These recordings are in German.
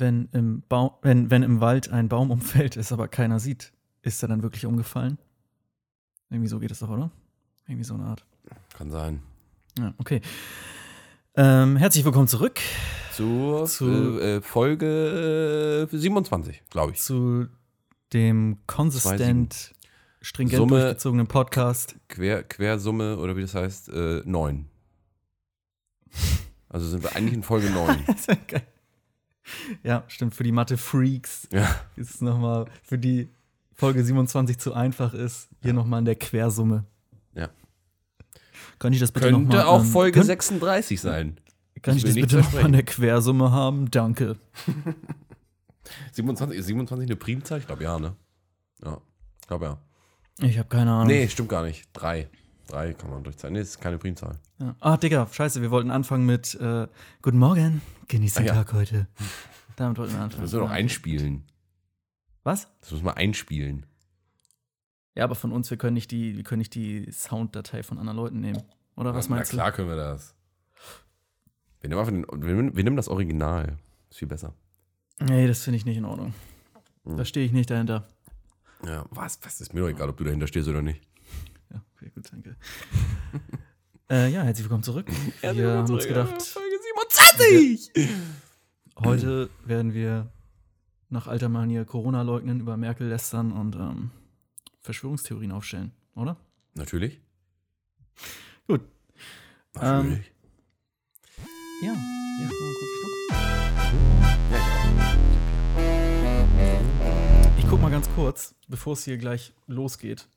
wenn im, Baum, wenn, wenn im Wald ein Baum umfällt, es aber keiner sieht, ist er dann wirklich umgefallen? Irgendwie so geht es doch, oder? Irgendwie so eine Art. Kann sein. Ja, okay. Ähm, herzlich willkommen zurück Zur Zu- äh, äh, Folge äh, 27, glaube ich. zu dem konsistent, stringent Summe- durchgezogenen Podcast. Quer, Quersumme oder wie das heißt, äh, 9. Also sind wir eigentlich in Folge 9. Das ist ja geil. Ja, stimmt. Für die Mathe-Freaks ja. ist es nochmal, für die Folge 27 zu einfach ist, hier nochmal in der Quersumme. Ja. Kann ich das bitte noch Könnte mal, auch ähm, Folge könnt- 36 sein. Kann ich will das bitte noch mal in der Quersumme haben? Danke. 27, ist 27 eine Primzahl? Ich glaube ja, ne? Ja, ich glaube ja. Ich habe keine Ahnung. Nee, stimmt gar nicht. Drei. Drei kann man durchzahlen. Nee, ist keine Primzahl. Ja. Ah, Digga, scheiße, wir wollten anfangen mit äh, Guten Morgen, genieß den Ah, ja. Tag heute. Damit wollten wir Das anfangen. müssen wir noch Ja. einspielen. Was? Das müssen wir einspielen. Ja, aber von uns, wir können nicht die, wir können nicht die Sounddatei von anderen Leuten nehmen. Oder was Na meinst klar können wir das. Wir nehmen, den, wir, wir nehmen das Original. Ist viel besser. du? Nee, das finde ich nicht in Ordnung. Hm. Da stehe ich nicht dahinter. Ja, was? Was ist mir doch egal, ob du dahinter stehst oder nicht. Ja, okay, gut, danke. äh, ja, herzlich willkommen zurück. Wir haben uns gedacht, Folge 27! heute werden wir nach alter Manier Corona leugnen, über Merkel lästern und ähm, Verschwörungstheorien aufstellen, oder? Natürlich. Gut. Natürlich. Ja. Ja, mal einen kurzen Schluck. Ich guck mal ganz kurz, bevor es hier gleich losgeht.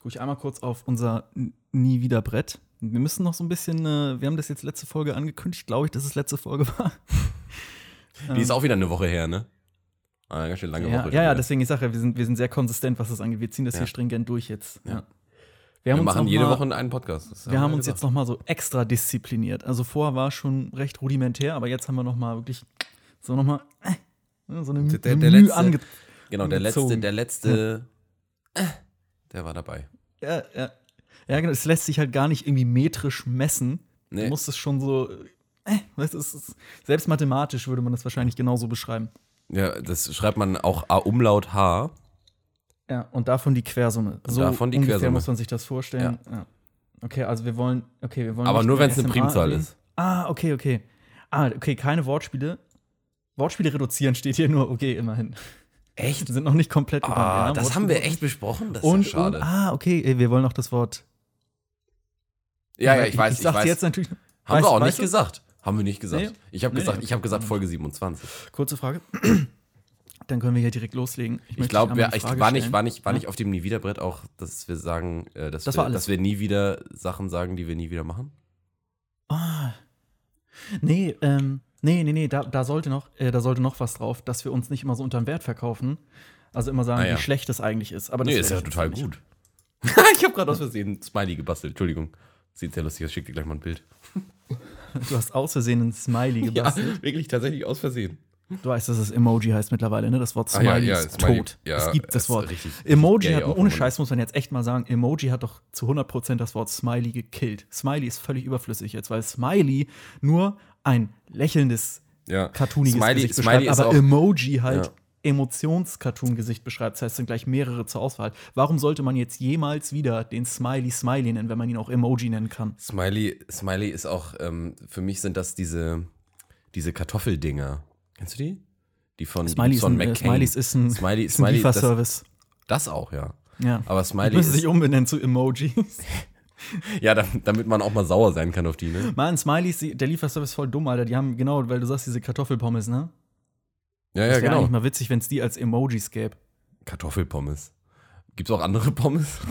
Gucke ich einmal kurz auf unser Nie wieder Brett. Wir müssen noch so ein bisschen, äh, wir haben das jetzt letzte Folge angekündigt, glaube ich, dass es letzte Folge war. Die ist auch wieder eine Woche her, ne? Ah, ganz schön lange Ja, Woche. ja, ja, deswegen, ich sage ja, wir sind, wir sind sehr konsistent, was das angeht. Wir ziehen das Ja. hier stringent durch jetzt. Ja. Wir, Wir machen jede mal, Woche einen Podcast. Wir haben uns jetzt noch mal so extra diszipliniert. Also vorher war es schon recht rudimentär, aber jetzt haben wir noch mal wirklich so noch mal äh, so eine Der- der- Mühe letzte- Genau, der letzte, der letzte, äh, der war dabei. Ja, ja. Ja, genau. Es lässt sich halt gar nicht irgendwie metrisch messen. Du Nee. musst es schon so. Äh, du, es ist, selbst mathematisch würde man das wahrscheinlich genauso beschreiben. Ja, das schreibt man auch A Umlaut H. Ja, und davon die Quersumme. So davon die ungefähr Quersumme. muss man sich das vorstellen. Ja. Okay, also wir wollen. Okay, wir wollen. Aber nur, wenn es eine Primzahl ist. Ah, okay, okay. Ah, okay, keine Wortspiele. Wortspiele reduzieren steht hier nur, okay, immerhin. Echt? Wir sind noch nicht komplett gegangen, Ah, ja? das haben wir echt besprochen. Das ist Und, ja schade. und ah, okay, wir wollen noch das Wort. ja, ja, ich weiß, Ich ich, sag's jetzt natürlich. haben weißt- wir auch nicht du? gesagt. Haben wir nicht gesagt. Nee. Ich habe Nee, gesagt, nee, ich habe gesagt. Folge 27. Kurze Frage. Dann können wir hier direkt loslegen. Ich möchte glaube, ich Frage war nicht, war nicht, war Ja? nicht auf dem Nie wieder Brett auch, dass wir sagen, äh, dass, Das wir, dass wir nie wieder Sachen sagen, die wir nie wieder machen. Ah. Nee, ähm, nee, nee, nee, da, da, sollte noch, äh, da sollte noch was drauf, dass wir uns nicht immer so unterm Wert verkaufen. Also immer sagen, Ah, ja. wie schlecht es eigentlich ist. Aber das Nee, ist ja total gut. ich habe gerade aus Versehen ein Smiley gebastelt. Entschuldigung. Sieht sehr lustig aus. Ich schick dir gleich mal ein Bild. Du hast aus Versehen ein Smiley gebastelt. wirklich tatsächlich aus Versehen. Du weißt, dass es Emoji heißt mittlerweile, ne? Das Wort Ah, Smiley ja, ja, ist Smiley. tot. Ja, es gibt das Wort. richtig- Emoji hat, ohne. Scheiß muss man jetzt echt mal sagen, Emoji hat doch zu 100% das Wort Smiley gekillt. Smiley ist völlig überflüssig jetzt, weil Smiley nur ein lächelndes, Ja. cartooniges Smiley, Gesicht Smiley beschreibt, aber Emoji halt Ja. Emotions-Cartoon-Gesicht beschreibt. Das heißt, es sind gleich mehrere zur Auswahl. Warum sollte man jetzt jemals wieder den Smiley Smiley nennen, wenn man ihn auch Emoji nennen kann? Smiley, Smiley ist auch, ähm, für mich sind das diese, diese Kartoffeldinger. Kennst du die? Die von, Smiley die von ein, äh, McCain. Smileys ist ein, Smiley, ist ein Smiley das, das auch, ja. ja. Aber Die Smiley müssen sich umbenennen zu Emojis. ja, damit, man auch mal sauer sein kann auf die, ne? Mann, Smileys, der Lieferservice ist voll dumm, Alter. Die haben, genau, weil du sagst, diese Kartoffelpommes, ne? Ja, Das ja, wäre genau. eigentlich mal witzig, wenn es die als Emojis gäbe. Kartoffelpommes. Gibt's auch andere Pommes?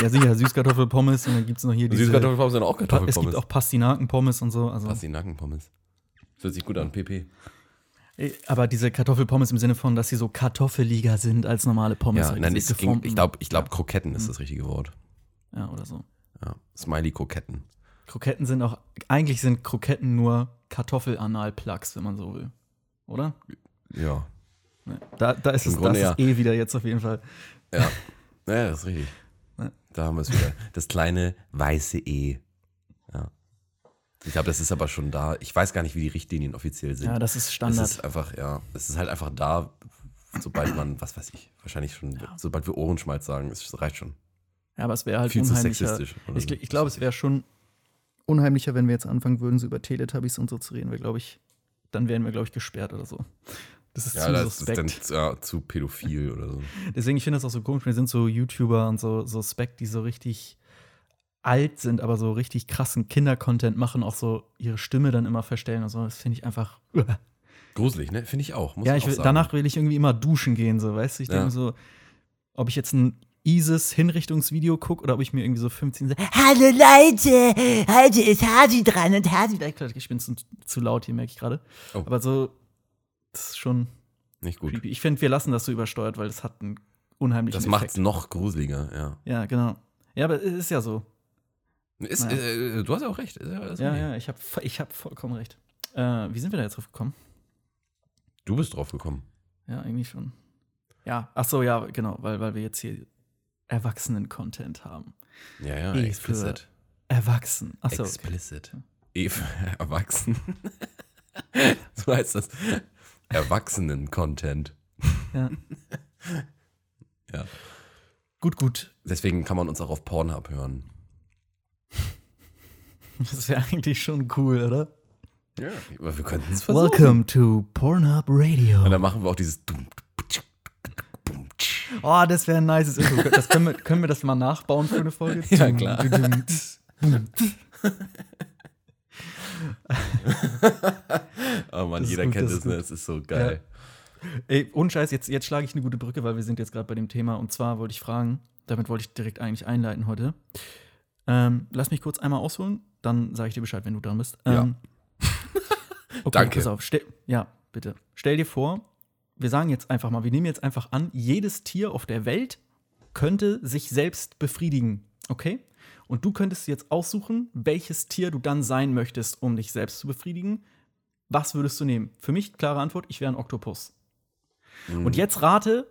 Ja, sicher, Süßkartoffelpommes und dann gibt es noch hier diese. Süßkartoffelpommes sind auch Pa- Es Kartoffelpommes. gibt auch Pastinakenpommes und so. Also, Pastinakenpommes. Das hört sich gut an, PP. Aber diese Kartoffelpommes im Sinne von, dass sie so kartoffeliger sind als normale Pommes. Ja, nein, es geformten- ich glaube, ich glaub, Kroketten ist das richtige Wort. Ja, oder so. Ja. Smiley-Kroketten. Kroketten sind auch, eigentlich sind Kroketten nur Kartoffelanal-Plugs, wenn man so will. Oder? Ja. Ne. Da, da ist Im es Grunde das ist eh wieder jetzt auf jeden Fall. Ja. Ja, das ist richtig. Ja. Da haben wir es wieder. Das kleine weiße E. Ja. Ich glaube, das ist aber schon da. Ich weiß gar nicht, wie die Richtlinien offiziell sind. Ja, das ist Es Standard. ist einfach, ja, es ist halt einfach da, sobald man, was weiß ich, wahrscheinlich schon, sobald wir Ohrenschmalz sagen, es reicht schon. Ja, aber es wäre halt Viel zu unheimlicher. sexistisch. oder Ich, ich glaube, es wäre schon unheimlicher, wenn wir jetzt anfangen würden, so über Teletubbies und so zu reden. Weil, glaube ich, dann wären wir, glaube ich, gesperrt oder so. Das ist ja, zu das ist suspekt. dann zu- ja, zu pädophil oder so. Deswegen, ich finde das auch so komisch. Wir sind so YouTuber und so so Suspekt, die so richtig alt sind, aber so richtig krassen Kinder-Content machen, auch so ihre Stimme dann immer verstellen und so. Das finde ich einfach. Gruselig, ne? Finde ich auch. Ja, ich auch danach will ich irgendwie immer duschen gehen, so, weißt du? Ich Ja. denke so, ob ich jetzt ein ISIS-Hinrichtungsvideo gucke oder ob ich mir irgendwie so 15 sage, Hallo Leute, heute ist Hasi dran und Hasi. Ich bin zu, zu laut hier, merke ich gerade. Oh. Aber so, das ist schon Nicht gut. creepy. Ich finde, wir lassen das so übersteuert, weil das hat einen unheimlichen Das macht es noch gruseliger, ja. Ja, genau. Ja, aber es ist ja so. Ist, Ja. äh, du hast ja auch recht. Ist ja, ist Ja, okay. ja, ich habe ich hab vollkommen recht. Äh, wie sind wir da jetzt drauf gekommen? Du bist drauf gekommen. Ja, eigentlich schon. Ja, ach so, ja, genau, weil, weil wir jetzt hier Erwachsenen-Content haben. Ja, ja, Eh, explicit. Erwachsen. Ach so, okay. Explicit. E für Erwachsen. so heißt das. Erwachsenen-Content. ja. Ja. Gut, gut. Deswegen kann man uns auch auf Pornhub hören. Das wäre eigentlich schon cool, oder? Ja, aber wir könnten es versuchen. Welcome to Pornhub Radio. Und dann machen wir auch dieses Dum, Oh, das wäre ein nices Intro. Das können, wir, können wir das mal nachbauen für eine Folge? Ja, klar. Oh Mann, Das jeder gut, kennt das ne? Es ist so geil. Ey, ohne Scheiß, jetzt, jetzt schlage ich eine gute Brücke, weil wir sind jetzt gerade bei dem Thema. Und zwar wollte ich fragen, damit wollte ich direkt eigentlich einleiten heute. Ähm, lass mich kurz einmal ausholen, dann sage ich dir Bescheid, wenn du dran bist. Ja. Ähm, okay, Danke. Pass auf, ja, bitte. Stell dir vor, wir sagen jetzt einfach mal, wir nehmen jetzt einfach an, jedes Tier auf der Welt könnte sich selbst befriedigen, okay? Und du könntest jetzt aussuchen, welches Tier du dann sein möchtest, um dich selbst zu befriedigen. Was würdest du nehmen? Für mich klare Antwort, ich wäre ein Oktopus. Mhm. Und jetzt rate,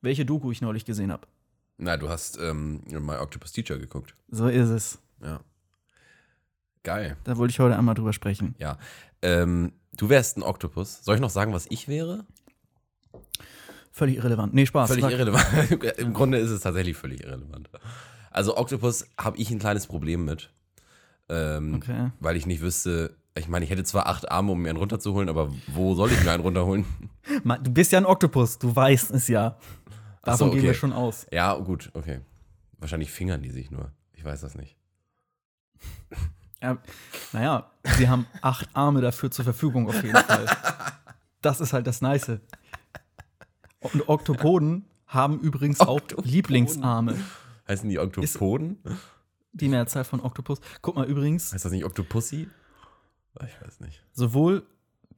welche Doku ich neulich gesehen habe. Na, du hast ähm, My Octopus Teacher geguckt. So ist es. Ja. Geil. Da wollte ich heute einmal drüber sprechen. Ja. Ähm, du wärst ein Oktopus. Soll ich noch sagen, was ich wäre? Völlig irrelevant. Nee, Spaß. Völlig Sag- irrelevant. Im Grunde ist es tatsächlich völlig irrelevant. Also Oktopus habe ich ein kleines Problem mit. Ähm, Okay. Weil ich nicht wüsste, ich meine, ich hätte zwar acht Arme, um mir einen runterzuholen, aber wo soll ich mir einen runterholen? Du bist ja ein Oktopus, du weißt es ja. Davon so, gehen wir okay. schon aus. Ja, gut, okay. Wahrscheinlich fingern die sich nur. Ich weiß das nicht. Ja, naja, sie haben acht Arme dafür zur Verfügung auf jeden Fall. Das ist halt das Nice. Und Oktopoden haben übrigens auch Oktopoden. Lieblingsarme. Heißen die Oktopoden? Die Mehrzahl von Oktopus. Guck mal übrigens, heißt das nicht Octopussy? Ich weiß nicht. sowohl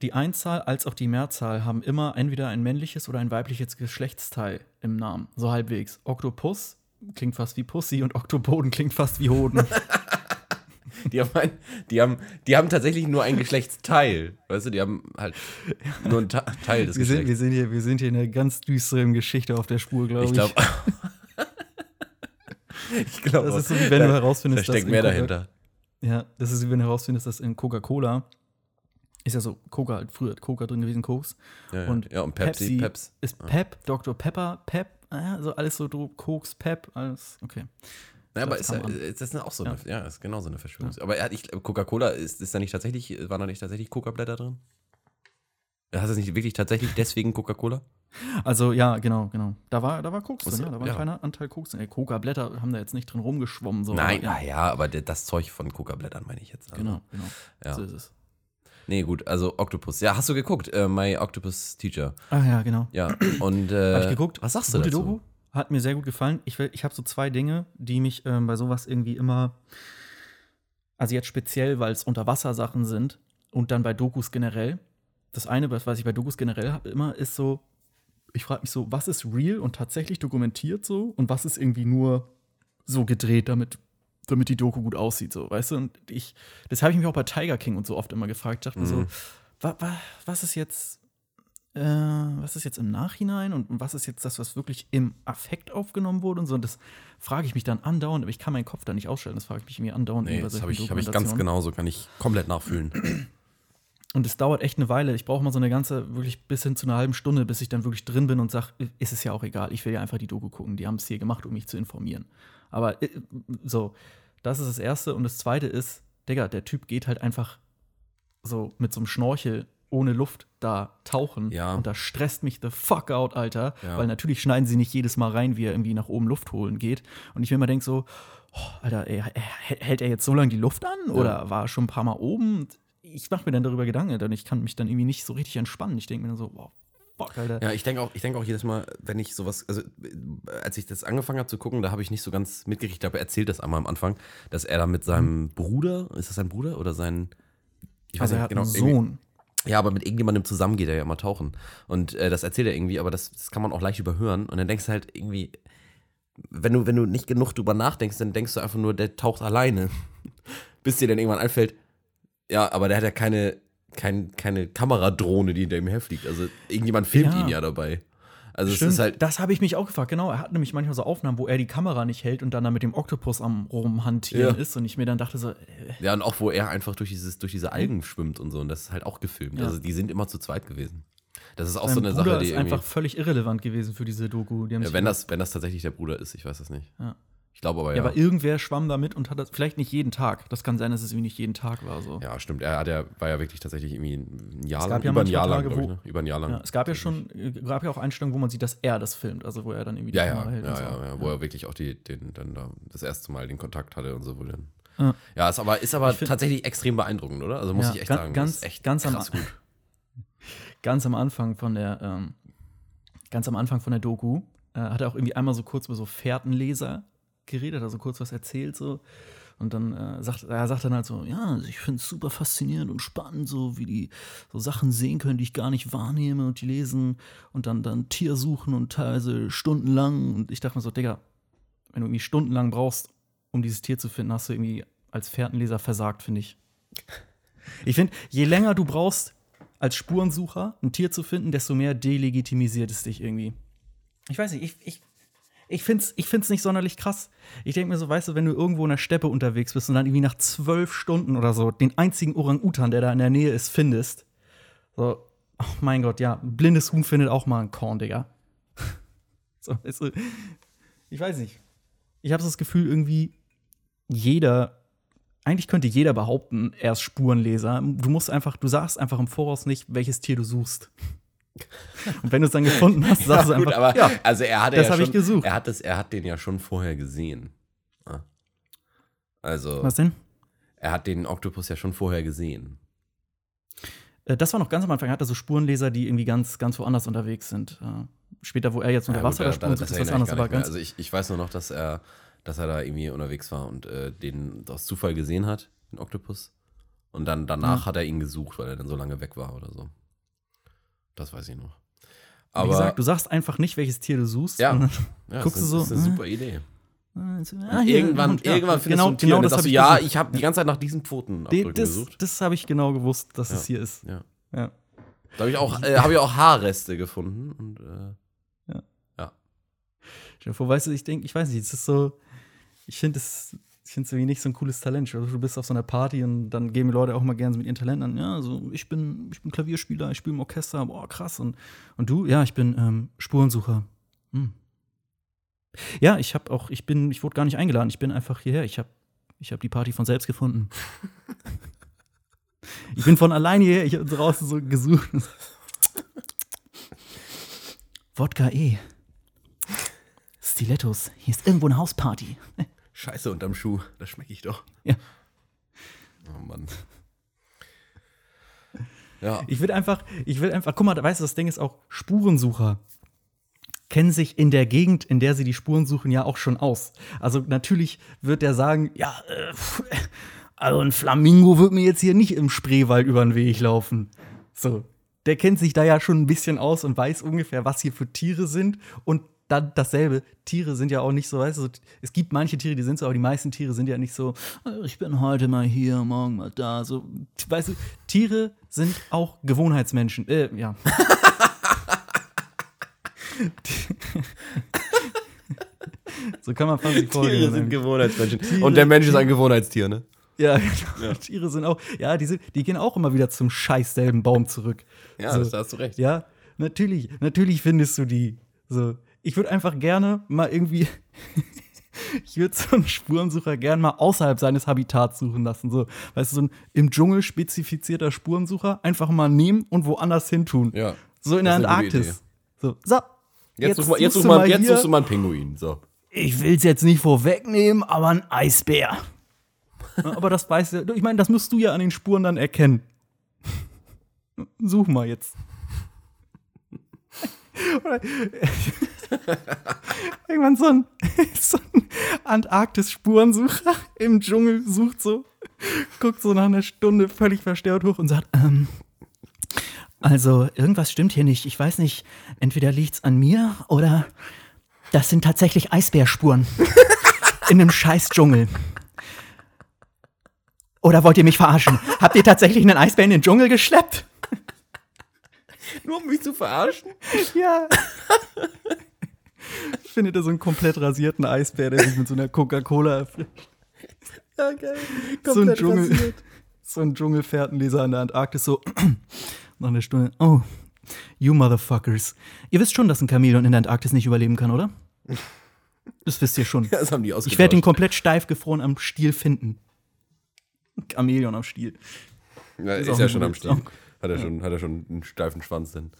die Einzahl als auch die Mehrzahl haben immer entweder ein männliches oder ein weibliches Geschlechtsteil im Namen. So halbwegs. Oktopus klingt fast wie Pussy und Oktopoden klingt fast wie Hoden. Die haben, ein, die, haben, die haben tatsächlich nur ein Geschlechtsteil. Weißt du, die haben halt nur einen Teil des Wir sind, wir, Geschlechts. sind hier, wir sind hier in einer ganz düsteren Geschichte auf der Spur, glaube ich. Ich glaube. ich glaube. Das ist so, wie wenn du da, herausfindest, da steckt dass mehr dahinter. Ja, das ist wie wenn du herausfindest, dass in Coca-Cola ist ja so Coca halt früher hat Coca drin gewesen, Koks. Ja. Und ja, und Pepsi, Pepsi Peps. Ist Pep, Dr. Pepper, Pep, ah, so alles so Koks, Pep, alles, okay. Ja, aber ist, ja, ist das auch so Ja. eine, ja, ist genau so eine Verschwörung. Aber er hat, Coca-Cola, ist, ist da nicht tatsächlich, waren da nicht tatsächlich Coca-Blätter drin? Hast du nicht wirklich tatsächlich deswegen Coca-Cola? Also ja, genau, genau. Da war, da war Koks drin, ja, da war ein ja. kleiner Anteil Koks drin. Coca-Blätter haben da jetzt nicht drin rumgeschwommen. So, Nein, aber, ah ja, aber das Zeug von Coca-Blättern meine ich jetzt. Also. Genau, genau. Ja. So ist es. Nee, gut, also Octopus. Ja, hast du geguckt? Äh, My Octopus Teacher. Ah ja, genau. Ja, und äh, Hab ich geguckt. Was sagst du Gute dazu? Doku. Hat mir sehr gut gefallen. Ich, will- ich habe so zwei Dinge, die mich ähm, bei sowas irgendwie immer, also jetzt speziell, weil es Unterwassersachen sind und dann bei Dokus generell. Das eine, was ich bei Dokus generell habe, immer ist so, ich frage mich so, was ist real und tatsächlich dokumentiert so und was ist irgendwie nur so gedreht, damit, damit die Doku gut aussieht, so, weißt du? Und ich, das habe ich mich auch bei Tiger King und so oft immer gefragt. Ich dachte mir so, Mhm. wa, wa, was ist jetzt äh, was ist jetzt im Nachhinein und was ist jetzt das, was wirklich im Affekt aufgenommen wurde und so. Und das frage ich mich dann andauernd, aber ich kann meinen Kopf da nicht ausstellen. Das frage ich mich irgendwie andauernd. Nee, das habe ich, hab ich ganz genauso, kann ich komplett nachfühlen. Und es dauert echt eine Weile. Ich brauche mal so eine ganze, wirklich bis hin zu einer halben Stunde, bis ich dann wirklich drin bin und sage, ist es ja auch egal. Ich will ja einfach die Doku gucken. Die haben es hier gemacht, um mich zu informieren. Aber äh, so, das ist das Erste. Und das Zweite ist, Digga, der Typ geht halt einfach so mit so einem Schnorchel ohne Luft da tauchen. Ja. Und das stresst mich the fuck out, Alter. Ja. Weil natürlich schneiden sie nicht jedes Mal rein, wie er irgendwie nach oben Luft holen geht. Und ich mir immer denke so, oh, Alter, ey, hält er jetzt so lange die Luft an? Oder war er schon ein paar Mal oben? Ich mache mir dann darüber Gedanken, denn ich kann mich dann irgendwie nicht so richtig entspannen. Ich denke mir dann so, wow, fuck, Alter. Ja, ich denke auch, ich denke auch jedes Mal, wenn ich sowas, also als ich das angefangen habe zu gucken, da habe ich nicht so ganz mitgekriegt, aber er erzählt das einmal am Anfang, dass er da mit seinem Bruder, ist das sein Bruder oder sein ich also er hat einen irgendwie- Sohn. Ja, aber mit irgendjemandem zusammen geht er ja immer tauchen. Und äh, das erzählt er irgendwie, aber das, das kann man auch leicht überhören. Und dann denkst du halt irgendwie, wenn du, wenn du nicht genug drüber nachdenkst, dann denkst du einfach nur, der taucht alleine. Bis dir dann irgendwann einfällt, ja, aber der hat ja keine, kein, keine Kameradrohne, die hinter ihm herfliegt. Also irgendjemand filmt Ja. ihn ja dabei. Also Stimmt, es ist halt. das habe ich mich auch gefragt. Genau, er hat nämlich manchmal so Aufnahmen, wo er die Kamera nicht hält und dann da mit dem Oktopus am rumhantieren Ja. ist. Und ich mir dann dachte so, äh, Ja, und auch wo er einfach durch, dieses, durch diese Algen schwimmt und so. Und das ist halt auch gefilmt. Ja. Also die sind immer zu zweit gewesen. Das ist auch sein so eine Bruder Sache, die ist irgendwie. einfach völlig irrelevant gewesen für diese Doku. Die Ja, wenn, das, wenn das tatsächlich der Bruder ist, ich weiß das nicht. Ja. Ich glaube aber ja, ja. aber irgendwer schwamm da mit und hat das vielleicht nicht jeden Tag. Das kann sein, dass es irgendwie nicht jeden Tag war. So. Ja, stimmt. Er hat ja, war ja wirklich tatsächlich irgendwie ein Jahr Es lang, gab ja über ein manchmal Jahr lang, Tage, glaube ich, wo- ne? Über ein Jahr lang. Ja, es gab ja schon, äh, gab ja auch Einstellungen, wo man sieht, dass er das filmt, also wo er dann irgendwie die Ja, ja, Kamera hält ja, und so. ja, ja, wo er wirklich auch die, den, dann da das erste Mal den Kontakt hatte und so. Wo dann, Ja. ja, ist aber, ist aber Ich find- tatsächlich extrem beeindruckend, oder? Also muss Ja, ich echt ga- sagen. ganz- das ist echt ganz am- krass gut. Ganz am Anfang von der, ähm, ganz am Anfang von der Doku äh, hat er auch irgendwie einmal so kurz über so Fährtenleser geredet, also kurz was erzählt so. Und dann äh, sagt er sagt dann halt so, ja, also ich finde es super faszinierend und spannend, so wie die so Sachen sehen können, die ich gar nicht wahrnehme und die lesen und dann dann Tier suchen und teilweise stundenlang. Und ich dachte mir so, Digga, wenn du irgendwie stundenlang brauchst, um dieses Tier zu finden, hast du irgendwie als Fährtenleser versagt, finde ich. Ich finde, je länger du brauchst, als Spurensucher ein Tier zu finden, desto mehr delegitimisiert es dich irgendwie. Ich weiß nicht, ich, ich, ich finde es ich find's nicht sonderlich krass. Ich denke mir so, weißt du, wenn du irgendwo in der Steppe unterwegs bist und dann irgendwie nach zwölf Stunden oder so den einzigen Orang-Utan, der da in der Nähe ist, findest. So, oh mein Gott, ja, ein blindes Huhn findet auch mal ein Korn, Digga. so, weißt du, ich weiß nicht. Ich habe so das Gefühl, irgendwie jeder eigentlich könnte jeder behaupten, er ist Spurenleser. Du musst einfach, du sagst einfach im Voraus nicht, welches Tier du suchst. Und wenn du es dann gefunden hast, sagst du gut, einfach, aber ja, also er hat das ja hab ich gesucht. Er hat, das, er hat den ja schon vorher gesehen. Ja. Also, was denn? er hat den Oktopus ja schon vorher gesehen. Äh, Das war noch ganz am Anfang. Er hatte so Spurenleser, die irgendwie ganz, ganz woanders unterwegs sind. Äh, Später, wo er jetzt unter Ja, Wasser das sucht, ist ich anderes. gar Aber ganz, Also ich, ich weiß nur noch, dass er, dass er da irgendwie unterwegs war und äh, den aus Zufall gesehen hat, den Oktopus. Und dann danach Ja. hat er ihn gesucht, weil er dann so lange weg war oder so. Das weiß ich noch. wie Aber gesagt, du sagst einfach nicht, welches Tier du suchst. Ja. ja, guckst das du ist, so, das ist eine äh, super Idee. Ah, hier, irgendwann, ja, irgendwann findest genau, du ein Tier genau und das sagst habe du, ich ja, ich habe die ganze Zeit nach diesen Die- Pfotenabdrücken Das, gesucht. das habe ich genau gewusst, dass Ja. es hier ist. Ja. Ja. Da habe ich, auch, äh, hab ich auch Haarreste gefunden. Und, äh, Stell dir vor, weißt du, ich denke, ich weiß nicht, es ist so, ich finde es, finde es irgendwie nicht so ein cooles Talent. Also, Du bist auf so einer Party und dann geben die Leute auch mal gerne mit ihren Talenten an. Ja, so, ich bin, ich bin Klavierspieler, ich spiele im Orchester, boah, krass. Und, und du? Ja, ich bin ähm, Spurensucher. Hm. Ja, ich habe auch, ich bin, ich wurde gar nicht eingeladen, ich bin einfach hierher. Ich habe ich hab die Party von selbst gefunden. ich bin von alleine hierher, ich habe draußen so gesucht. Wodka E. Stilettos. Hier ist irgendwo eine Hausparty. Scheiße unterm Schuh, das schmecke ich doch. Ja. Oh Mann. Ja, Ich will einfach, ich will einfach, guck mal, weißt du, das Ding ist auch, Spurensucher kennen sich in der Gegend, in der sie die Spuren suchen, ja auch schon aus. Also natürlich wird der sagen, ja, äh, also ein Flamingo wird mir jetzt hier nicht im Spreewald über den Weg laufen. So, der kennt sich da ja schon ein bisschen aus und weiß ungefähr, was hier für Tiere sind und dann dasselbe. Tiere sind ja auch nicht so, weißt du, so, es gibt manche Tiere, die sind so, aber die meisten Tiere sind ja nicht so, "Äh, ich bin heute mal hier, morgen mal da. So, weißt du, Tiere sind auch Gewohnheitsmenschen. Äh, ja. so kann man fast die Folge Tiere sind. Gewohnheitsmenschen. Tiere- Und der Mensch ist ein Gewohnheitstier, ne? Ja, genau. Tiere sind auch, ja, die, sind, die gehen auch immer wieder zum scheiß selben Baum zurück. Ja, so, das, da hast du recht. Ja, natürlich, natürlich findest du die. So, ich würde einfach gerne mal irgendwie, ich würde so einen Spurensucher gerne mal außerhalb seines Habitats suchen lassen. So, weißt du, so ein im Dschungel spezifizierter Spurensucher einfach mal nehmen und woanders hin tun. Ja. So in der Antarktis. So, so. Jetzt, such mal, jetzt, suchst such du mal, jetzt hier- suchst du mal einen Pinguin. So. ich will es jetzt nicht vorwegnehmen, aber ein Eisbär. aber das weißt du, ich meine, das musst du ja an den Spuren dann erkennen. Such mal jetzt. Oder- Irgendwann so ein, so ein Antarktis-Spurensucher im Dschungel sucht so, guckt so nach einer Stunde völlig verstört hoch und sagt, ähm, also irgendwas stimmt hier nicht. Ich weiß nicht, entweder liegt's an mir oder das sind tatsächlich Eisbärspuren. In einem scheiß Dschungel. Oder wollt ihr mich verarschen? Habt ihr tatsächlich einen Eisbär in den Dschungel geschleppt? Nur um mich zu verarschen? Ja. Findet er so einen komplett rasierten Eisbär, der sich mit so einer Coca-Cola erfrischt. Ja, geil. So ein Dschungel. So ein Dschungelfährtenleser in der Antarktis, so nach einer Stunde. Oh, you motherfuckers. Ihr wisst schon, dass ein Chamäleon in der Antarktis nicht überleben kann, oder? Das wisst ihr schon. Das haben die Ich werde ihn komplett steif gefroren am Stiel finden. Chamäleon am Stiel. Ja, ist ist, ja schon am Stiel. Hat er, schon, hat er schon einen steifen Schwanz denn?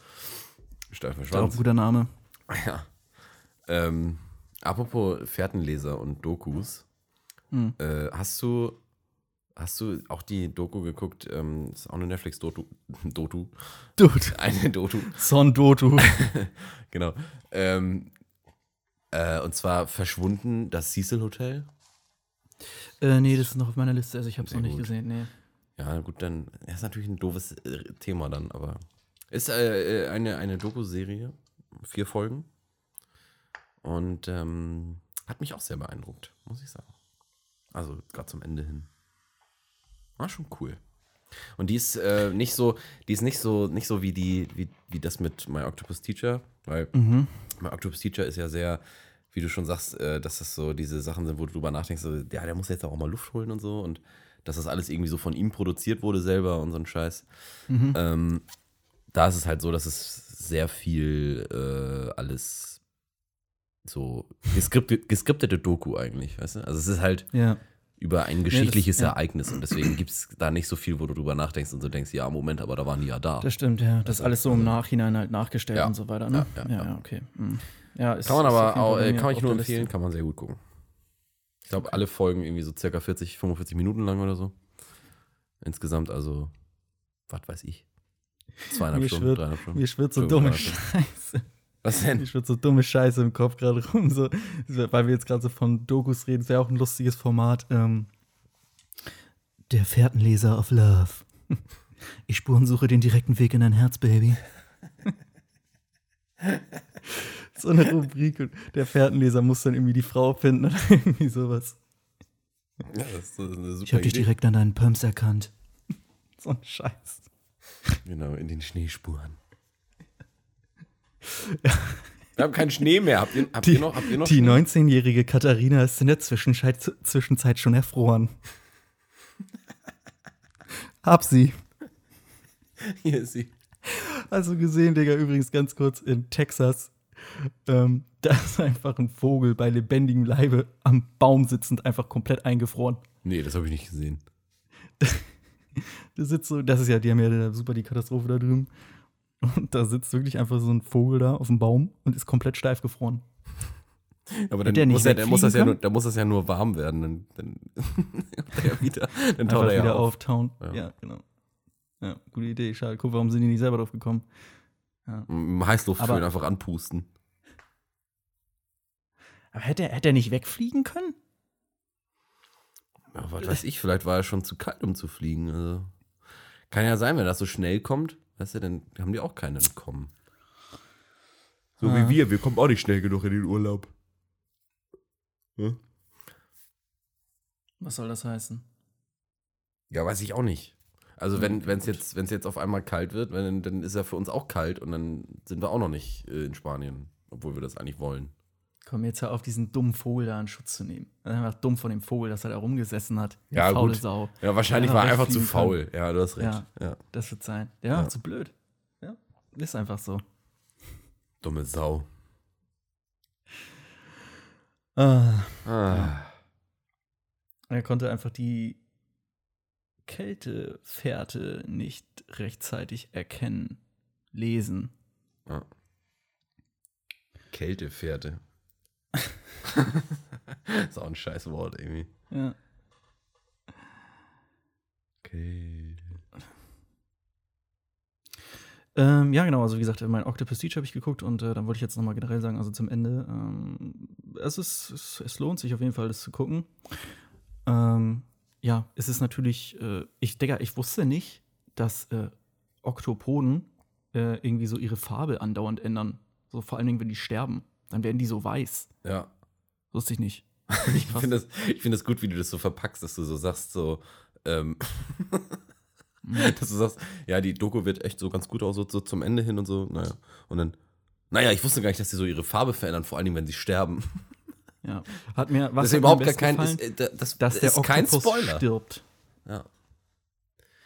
Steifen Ist auch Schwanz. ein guter Name. Ja. Ähm, apropos Fährtenleser und Dokus. Hm. Äh, hast du hast du auch die Doku geguckt? Ähm, ist auch eine Netflix-Dotu. Dotu. Dude. Eine Dotu. Son Dotu. Genau. Ähm, äh, und zwar verschwunden das Cecil Hotel. äh, nee, das ist noch auf meiner Liste. Also ich habe es noch nicht gut. gesehen. Nee. Ja, gut, dann ist natürlich ein doofes äh, Thema dann, aber ist äh, äh, eine, eine Doku-Serie, vier Folgen und ähm, hat mich auch sehr beeindruckt, muss ich sagen. Also gerade zum Ende hin. War schon cool. Und die ist äh, nicht so, die ist nicht so, nicht so wie die, wie, wie das mit My Octopus Teacher, weil Mhm. My Octopus Teacher ist ja sehr, wie du schon sagst, äh, dass das so diese Sachen sind, wo du drüber nachdenkst, so, ja, der muss jetzt auch mal Luft holen und so und dass das alles irgendwie so von ihm produziert wurde selber und so ein Scheiß. Ähm, da ist es halt so, dass es sehr viel äh, alles so geskriptet, geskriptete Doku eigentlich, weißt du? Also es ist halt Ja. über ein geschichtliches ja. Ereignis und deswegen gibt es da nicht so viel, wo du drüber nachdenkst und so denkst, ja, Moment, aber da waren die ja da. Das stimmt, ja. Das ist alles so im Nachhinein halt nachgestellt Ja. und so weiter, ne? Ja, Ja, ja, ja, ja. okay. Mhm. Ja, ist, Kann man aber auch, äh, kann ich nur empfehlen, kann man sehr gut gucken. Ich glaube, alle Folgen irgendwie so circa 40, 45 Minuten lang oder so. Insgesamt also, was weiß ich, zweieinhalb Stunden, schwirrt- dreieinhalb Stunden. Mir schwirrt so dumme Scheiße. Was denn? Mir schwirrt so dumme Scheiße im Kopf gerade rum. So, weil wir jetzt gerade so von Dokus reden, das wäre auch ein lustiges Format. Ähm, der Fährtenleser of Love. Ich spurensuche den direkten Weg in dein Herz, Baby. so eine Rubrik und der Fährtenleser muss dann irgendwie die Frau finden oder irgendwie sowas. Ja, das ist eine super Ich habe dich direkt an deinen Pumps erkannt. So ein Scheiß. Genau, in den Schneespuren. Wir haben keinen Schnee mehr. Habt ihr, habt ihr noch? Habt ihr noch Die Schnee? 19-jährige Katharina ist in der Zwischenzeit, Zwischenzeit schon erfroren. Hab sie. Hier ist sie. Also gesehen, Digga, übrigens ganz kurz in Texas. Ähm, da ist einfach ein Vogel bei lebendigem Leibe am Baum sitzend einfach komplett eingefroren. Nee, das habe ich nicht gesehen. Der sitzt so, das ist ja, die haben ja super die Katastrophe da drüben. Und da sitzt wirklich einfach so ein Vogel da auf dem Baum und ist komplett steif gefroren. Aber dann er nicht muss, er, dann, muss das ja nur, dann muss das ja nur warm werden. Dann, dann, er ja wieder, dann taut er ja wieder auf. auftauen. Ja. Ja. genau. Ja, gute Idee. Schade. Guck, warum sind die nicht selber drauf gekommen? Im Heißluftföhn einfach anpusten. Aber hätte er, hätte er nicht wegfliegen können? Ja, was weiß ich, vielleicht war er schon zu kalt, um zu fliegen. Also, kann ja sein, wenn das so schnell kommt, weißt du, dann haben die auch keinen bekommen. So Ah. wie wir, wir kommen auch nicht schnell genug in den Urlaub. Hm? Was soll das heißen? Ja, weiß ich auch nicht. Also wenn es jetzt, wenn's jetzt auf einmal kalt wird, wenn, dann ist ja für uns auch kalt und dann sind wir auch noch nicht äh, in Spanien obwohl wir das eigentlich wollen. Komm jetzt hör auf, diesen dummen Vogel da in Schutz zu nehmen. Das ist einfach dumm von dem Vogel, dass er da rumgesessen hat. Die Ja, faule gut. Sau. Ja, wahrscheinlich Ja, war er einfach zu faul. Ja, du hast recht. Ja. Ja. Das wird sein. Ja, zu blöd. Ja, ist einfach so. Dumme Sau. Ah. Ah. Er konnte einfach die Kältefährte nicht rechtzeitig erkennen, lesen. Kältefährte. ist auch ein scheiß Wort irgendwie. Ja. Kälte. Ähm, ja, genau. Also, wie gesagt, mein Octopus Siege habe ich geguckt und äh, dann wollte ich jetzt nochmal generell sagen, also zum Ende, ähm, es, ist, es, es lohnt sich auf jeden Fall, das zu gucken. Ähm, ja, es ist natürlich, äh, ich denke, ich wusste nicht, dass äh, Oktopoden äh, irgendwie so ihre Farbe andauernd ändern. So vor allen Dingen, wenn die sterben. Dann werden die so weiß. Ja. Wusste ich nicht. Ich finde das, ich find das gut, wie du das so verpackst, dass du so sagst, so, ähm, dass du sagst, ja, die Doku wird echt so ganz gut auch so, so zum Ende hin und so, naja. Und dann, naja, ich wusste gar nicht, dass sie so ihre Farbe verändern, vor allen Dingen, wenn sie sterben. Ja. Hat mir, was das ist überhaupt gar kein, gefallen? ist, äh, das, dass der ist kein Oktopus Spoiler. stirbt. Ja.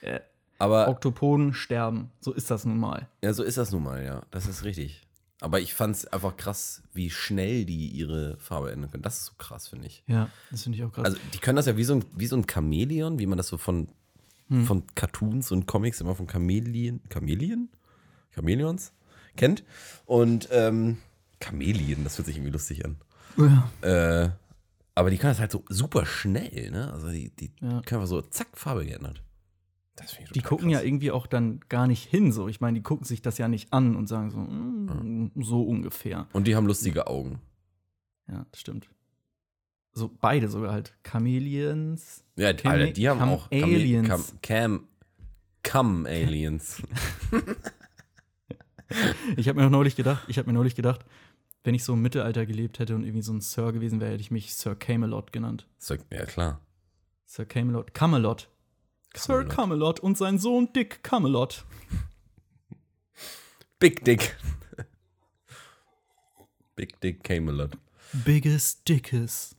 Äh, Aber Oktopoden sterben. So ist das nun mal. Ja, so ist das nun mal, ja. Das ist richtig. Aber ich fand es einfach krass, wie schnell die ihre Farbe ändern können. Das ist so krass, finde ich. Ja, das finde ich auch krass. Also, die können das ja wie so ein, wie so ein Chamäleon, wie man das so von, Hm. von Cartoons und Comics immer von Chamäleon, Chamäleon? Chamäleons kennt. Und, ähm, Chamäleon, das hört sich irgendwie lustig an. ja. Äh, aber die können das halt so super schnell, ne? Also, die, die Ja. können einfach so, zack, Farbe geändert. Die gucken ja krass. irgendwie auch dann gar nicht hin. So, ich meine, die gucken sich das ja nicht an und sagen so, mm, so ungefähr. Und die haben lustige Augen. Ja, das stimmt. So beide sogar halt. Chameleons. Ja, Cam- Alter, die haben Cam- auch Cam- Aliens. Cam, Cam, Cam Aliens. Ich habe mir noch neulich gedacht, ich habe mir neulich gedacht, wenn ich so im Mittelalter gelebt hätte und irgendwie so ein Sir gewesen wäre, hätte ich mich Sir Camelot genannt. So, ja, klar. Sir Camelot. Camelot. Sir Camelot. Und sein Sohn Dick Camelot. Big Dick. Big Dick Camelot. Biggest Dickes.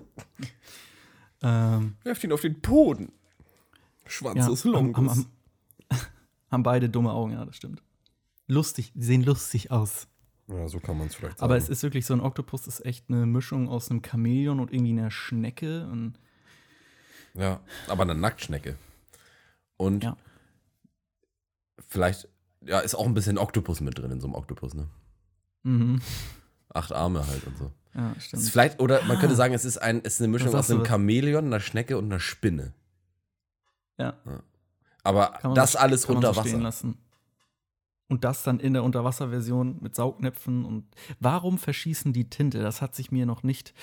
ähm, Werft ihn auf den Boden. Schwanz ja, ist Longus. haben, haben, haben beide dumme Augen, ja, das stimmt. Lustig, die sehen lustig aus. Ja, so kann man es vielleicht sagen. Aber es ist wirklich so ein Oktopus ist echt eine Mischung aus einem Chamäleon und irgendwie einer Schnecke. Und ja, aber eine Nacktschnecke. Und Ja. vielleicht, ja, ist auch ein bisschen Oktopus mit drin in so einem Oktopus, ne? mhm. Acht Arme halt und so. Ja, stimmt. ist vielleicht, oder man könnte sagen, es ist, ein, es ist eine Mischung aus einem. Chamäleon, einer Schnecke und einer Spinne. Ja, Aber kann man das so- alles unter so Wasser. lassen. Und das dann in der Unterwasserversion mit Saugnäpfen. Und warum verschießen die Tinte? Das hat sich mir noch nicht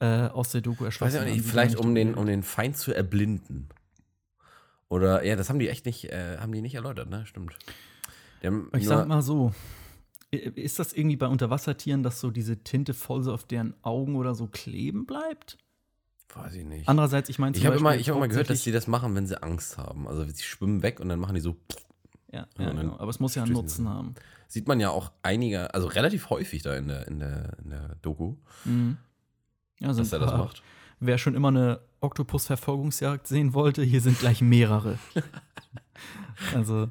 äh, aus der Doku Weiß erschlossen. ich auch An nicht, vielleicht ich um den, um den Feind zu erblinden. Oder, ja, das haben die echt nicht, äh, haben die nicht erläutert, ne? Stimmt. Ich sag mal so. Ist das irgendwie bei Unterwassertieren, dass so diese Tinte voll so auf deren Augen oder so kleben bleibt? weiß ich nicht. Andererseits, ich meine, Ich habe immer, ich hab immer gehört, dass die das machen, wenn sie Angst haben. Also sie schwimmen weg und dann machen die so. Ja, Ja, genau. aber es muss ja einen stößen sie Nutzen haben. Sieht man ja auch einige, also relativ häufig da in der, in der, in der Doku, Mhm. Ja, sind dass er das macht. Wer schon immer eine Oktopus-Verfolgungsjagd sehen wollte, hier sind gleich mehrere. also,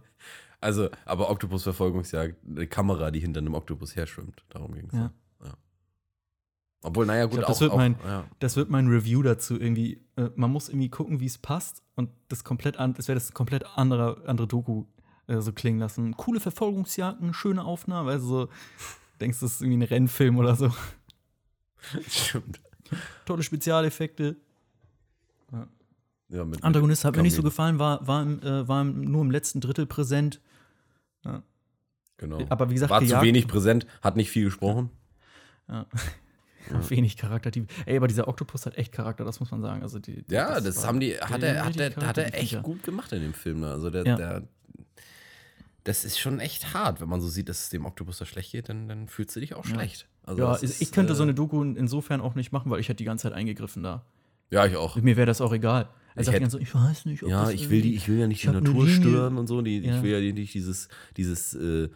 Also, aber Oktopus-Verfolgungsjagd, eine Kamera, die hinter einem Oktopus herschwimmt. Darum ging es. Ja. Ja. Obwohl, naja, gut, glaub, auch. das wird auch mein- ja. das wird mein Review dazu irgendwie. Äh, man muss irgendwie gucken, wie es passt und das komplett an, das wäre das komplett andere, andere Doku äh, so klingen lassen. Coole Verfolgungsjagden, schöne Aufnahme, also so, denkst du, das ist irgendwie ein Rennfilm oder so. Stimmt. Tolle Spezialeffekte. Ja, mit, Antagonist hat mir nicht so gefallen, war, war, im, äh, war nur im letzten Drittel präsent. Genau. Aber wie gesagt, War zu gejagt- wenig präsent, hat nicht viel gesprochen. Ja. Wenig Charaktertyp. Ey, aber dieser Oktopus hat echt Charakter, das muss man sagen. Also die, die- Ja, das, war- haben die, hat er, hat er, hat er echt gut gemacht in dem Film. Also der, Ja. der, das ist schon echt hart, wenn man so sieht, dass es dem Oktopus da schlecht geht, dann, dann fühlst du dich auch Ja. schlecht. Also Ja, das ich, ist, ich könnte äh, so eine Doku insofern auch nicht machen, weil ich hätte die ganze Zeit eingegriffen da. Ja, ich auch. Mir wäre das auch egal. Er Ich sagt hätte- dann so, ich weiß nicht, ob Ja, ich will, die, ich will ja nicht ich die Natur stören und so. Die, Ja. Ich will ja nicht dieses, dieses äh,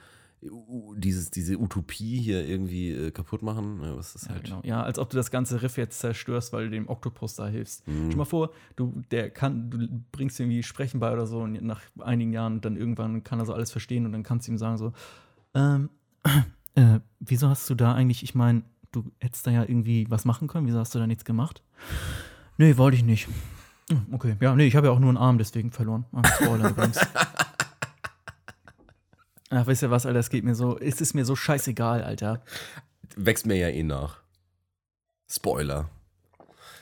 dieses, diese Utopie hier irgendwie äh, kaputt machen. Ja, was ist Ja, halt. genau. Ja, als ob du das ganze Riff jetzt zerstörst, weil du dem Oktopus da hilfst. Mhm. Stell mal vor, du, der kann, du bringst irgendwie Sprechen bei oder so und nach einigen Jahren dann irgendwann kann er so alles verstehen und dann kannst du ihm sagen so, ähm, äh, wieso hast du da eigentlich, ich meine, du hättest da ja irgendwie was machen können, wieso hast du da nichts gemacht? Nee, wollte ich nicht. Hm, Okay, ja, nee, ich habe ja auch nur einen Arm deswegen verloren. Ah. Ach, wisst ihr was, Alter, es geht mir so, es ist mir so scheißegal, Alter. Wächst mir ja eh nach. Spoiler.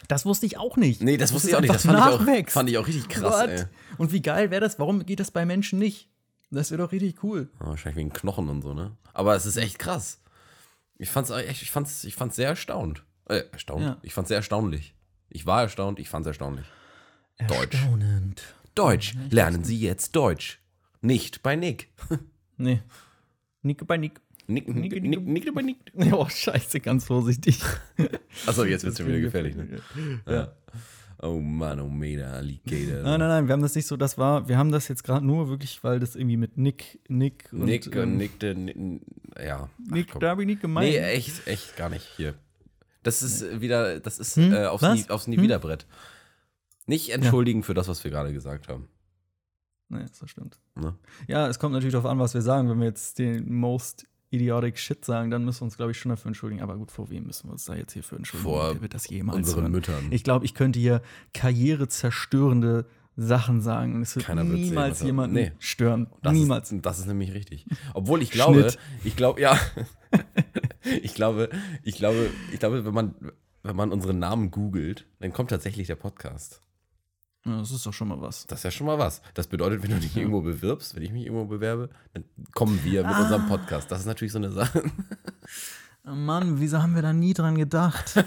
Das wusste ich auch nicht. Nee, das Dass wusste ich auch nicht. Das fand ich auch, fand ich auch richtig krass, What? ey. Und wie geil wäre das? Warum geht das bei Menschen nicht? Das wäre doch richtig cool. Ja, wahrscheinlich wegen Knochen und so, ne? Aber es ist echt krass. Ich fand's echt, ich fand's, ich fand's sehr erstaunt. Äh, erstaunt. Ja. Ich fand's sehr erstaunlich. Ich war erstaunt, ich fand's erstaunlich. Deutsch. Erstaunend. Deutsch. Lernen Sie jetzt Deutsch. Nicht bei Nick. Nee. Nick bei Nick. Nick, Nick, Nick, Nick, Nick, bei Nick. Oh, scheiße, ganz vorsichtig. Achso, jetzt wird's schon wieder gefährlich, ne? Ja. Oh Mann, oh Meter, Alligator. Nein, nein, nein, wir haben das nicht so, das war, wir haben das jetzt gerade nur wirklich, weil das irgendwie mit Nick, Nick und Nick, ähm, Nick, der, Nick, ja. Ach, Nick, komm. da habe ich nicht gemeint. Nee, echt, echt gar nicht hier. Das ist äh, wieder, das ist Hm? äh, aufs, Was? Nie, aufs Nie Hm? wieder Brett. Nicht entschuldigen für das, was wir gerade gesagt haben. Nee, das stimmt. Ne? Ja, es kommt natürlich darauf an, was wir sagen. Wenn wir jetzt den most idiotic shit sagen, dann müssen wir uns, glaube ich, schon dafür entschuldigen. Aber gut, vor wem müssen wir uns da jetzt hier für entschuldigen? Vor Wer wird das jemals Unseren hören? Müttern. Ich glaube, ich könnte hier karrierezerstörende Sachen sagen und es wird Keiner sehen, niemals er- jemanden Nee. stören. das niemals. Ist, das ist nämlich richtig. Obwohl ich glaube, Schnitt. ich glaube, ja. ich glaube, ich glaube, ich glaube, wenn man, wenn man unseren Namen googelt, dann kommt tatsächlich der Podcast. Ja, das ist doch schon mal was. Das ist ja schon mal was. Das bedeutet, wenn du dich irgendwo bewirbst, wenn ich mich irgendwo bewerbe, dann kommen wir mit unserem Podcast. Das ist natürlich so eine Sache. Oh Mann, wieso haben wir da nie dran gedacht?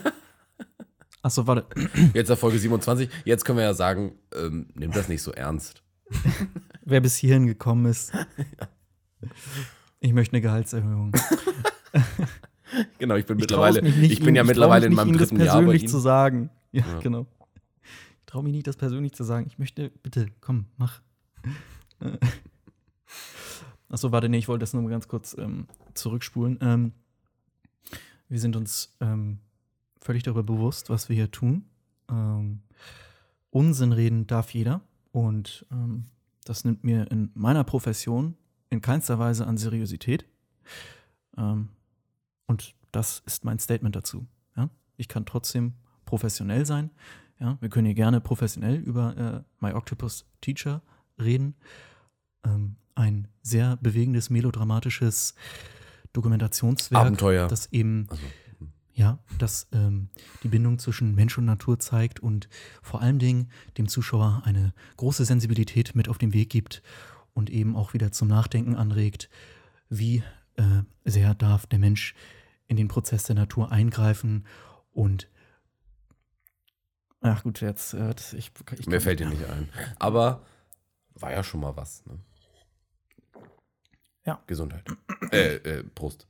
Achso, warte. Jetzt auf Folge 27. Jetzt können wir ja sagen, ähm, nimm das nicht so ernst. Wer bis hierhin gekommen ist. Ich möchte eine Gehaltserhöhung. Genau, ich bin Ich mittlerweile, ich bin ja mittlerweile in meinem dritten Jahr bei persönlich zu sagen. Ja, Ja. genau. Traue mich nicht, das persönlich zu sagen. Ich möchte, bitte, komm, mach. Achso, warte, nee, ich wollte das nur mal ganz kurz ähm, zurückspulen. Ähm, wir sind uns ähm, völlig darüber bewusst, was wir hier tun. Ähm, Unsinn reden darf jeder. Und ähm, das nimmt mir in meiner Profession in keinster Weise an Seriosität. Ähm, und das ist mein Statement dazu. Ja? Ich kann trotzdem professionell sein. Ja? Wir können hier gerne professionell über äh, My Octopus Teacher reden. Ähm, ein sehr bewegendes, melodramatisches Dokumentationswerk, Abenteuer. das eben Also, ja, das ähm, die Bindung zwischen Mensch und Natur zeigt und vor allen Dingen dem Zuschauer eine große Sensibilität mit auf den Weg gibt und eben auch wieder zum Nachdenken anregt, wie äh, sehr darf der Mensch in den Prozess der Natur eingreifen und ach gut, jetzt äh, das, ich, ich Mir fällt dir nicht ein. Aber war ja schon mal was. Ne? Ja. Gesundheit. äh, äh, Prost.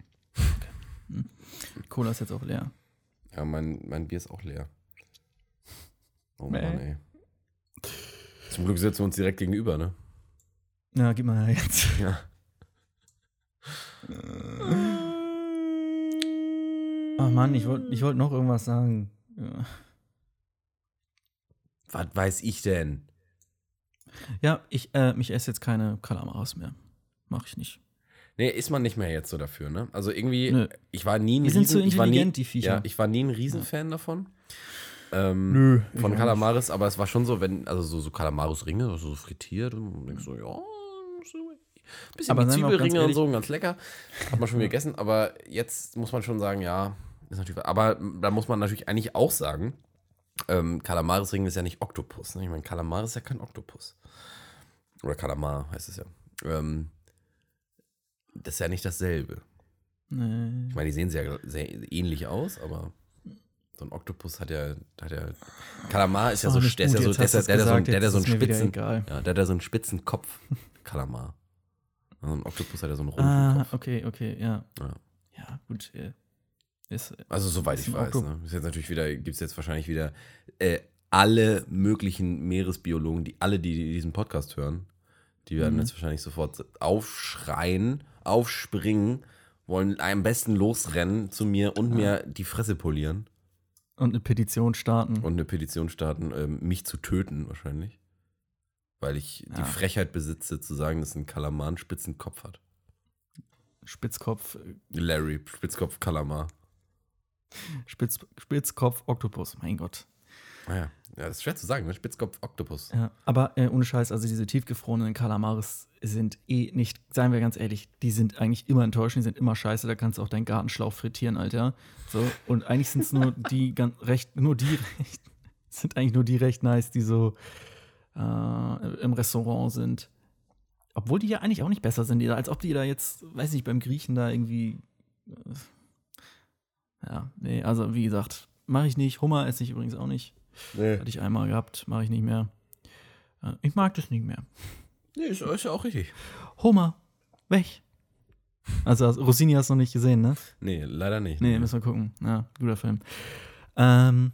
Cola ist jetzt auch leer. Ja, mein, mein Bier ist auch leer. Oh Mäh. Mann, ey. Zum Glück sitzen wir uns direkt gegenüber, ne? Ja, gib mal her jetzt. Ja. Ach Mann, ich wollte ich wollt noch irgendwas sagen. Ja. Was weiß ich denn? Ja, ich, äh, ich esse jetzt keine Kalamaras mehr. Mach ich nicht. Nee, ist man nicht mehr jetzt so dafür, ne? Also irgendwie, Nö. ich war nie ein sind zu ich war nie, intelligent, die Viecher. Ja, ich war nie ein Riesenfan davon. Ähm, Nö, Von Kalamaris, aber es war schon so, wenn, also so, so Kalamaris-Ringe, also so frittiert und denkst so, ja, so ein bisschen Aber Zwiebelringe und so, ganz lecker. Hat man schon gegessen, aber jetzt muss man schon sagen, ja, ist natürlich, aber da muss man natürlich eigentlich auch sagen, ähm, Kalamaris-Ring ist ja nicht Oktopus. Ne? Ich meine, Kalamar ist ja kein Oktopus. Oder Kalamar heißt es ja. Ähm, das ist ja nicht dasselbe. Nee. Ich meine, die sehen sehr, sehr ähnlich aus, aber so ein Oktopus hat ja, hat ja Kalamar ist ja so, der ist ja so, der, der, hat ja so, gesagt, der, so einen spitzen, ja, der hat ja so einen spitzen Kopf, Kalamar. Also ein Oktopus hat ja so einen runden Ah, Kopf. okay, okay, ja. Ja. Ja, gut. äh, Ist, Also soweit ich weiß, ne? Ist jetzt natürlich wieder, gibt es jetzt wahrscheinlich wieder äh, alle möglichen Meeresbiologen, die alle, die diesen Podcast hören, die werden Mhm. jetzt wahrscheinlich sofort aufschreien. aufspringen, wollen am besten losrennen zu mir und mir die Fresse polieren Und eine Petition starten. und eine Petition starten, ähm, mich zu töten wahrscheinlich. Weil ich die Ja. Frechheit besitze, zu sagen, dass ein Kalamar einen spitzen Kopf hat. Spitzkopf, Larry, Spitzkopf Kalamar. Spitz, Spitzkopf, Oktopus. Mein Gott. Naja, ja, das ist schwer zu sagen, ne? Spitzkopf Oktopus. Ja, aber äh, ohne Scheiß, also diese tiefgefrorenen Kalamaris sind eh nicht, seien wir ganz ehrlich, die sind eigentlich immer enttäuschend, die sind immer scheiße, da kannst du auch deinen Gartenschlauch frittieren, Alter. So, und eigentlich sind es nur die ganz recht, nur die recht, sind eigentlich nur die recht nice, die so äh, im Restaurant sind. Obwohl die ja eigentlich auch nicht besser sind, als ob die da jetzt, weiß nicht, beim Griechen da irgendwie. Äh, ja, nee, also wie gesagt, mache ich nicht. Hummer esse ich übrigens auch nicht. Nee, Hatte ich einmal gehabt, mache ich nicht mehr. Äh, Ich mag das nicht mehr. nee ist, ist ja auch richtig. Hummer, weg. Also Rossini hast du noch nicht gesehen, ne? Nee, leider nicht. Nee, müssen wir gucken. Ja, guter Film. Ähm,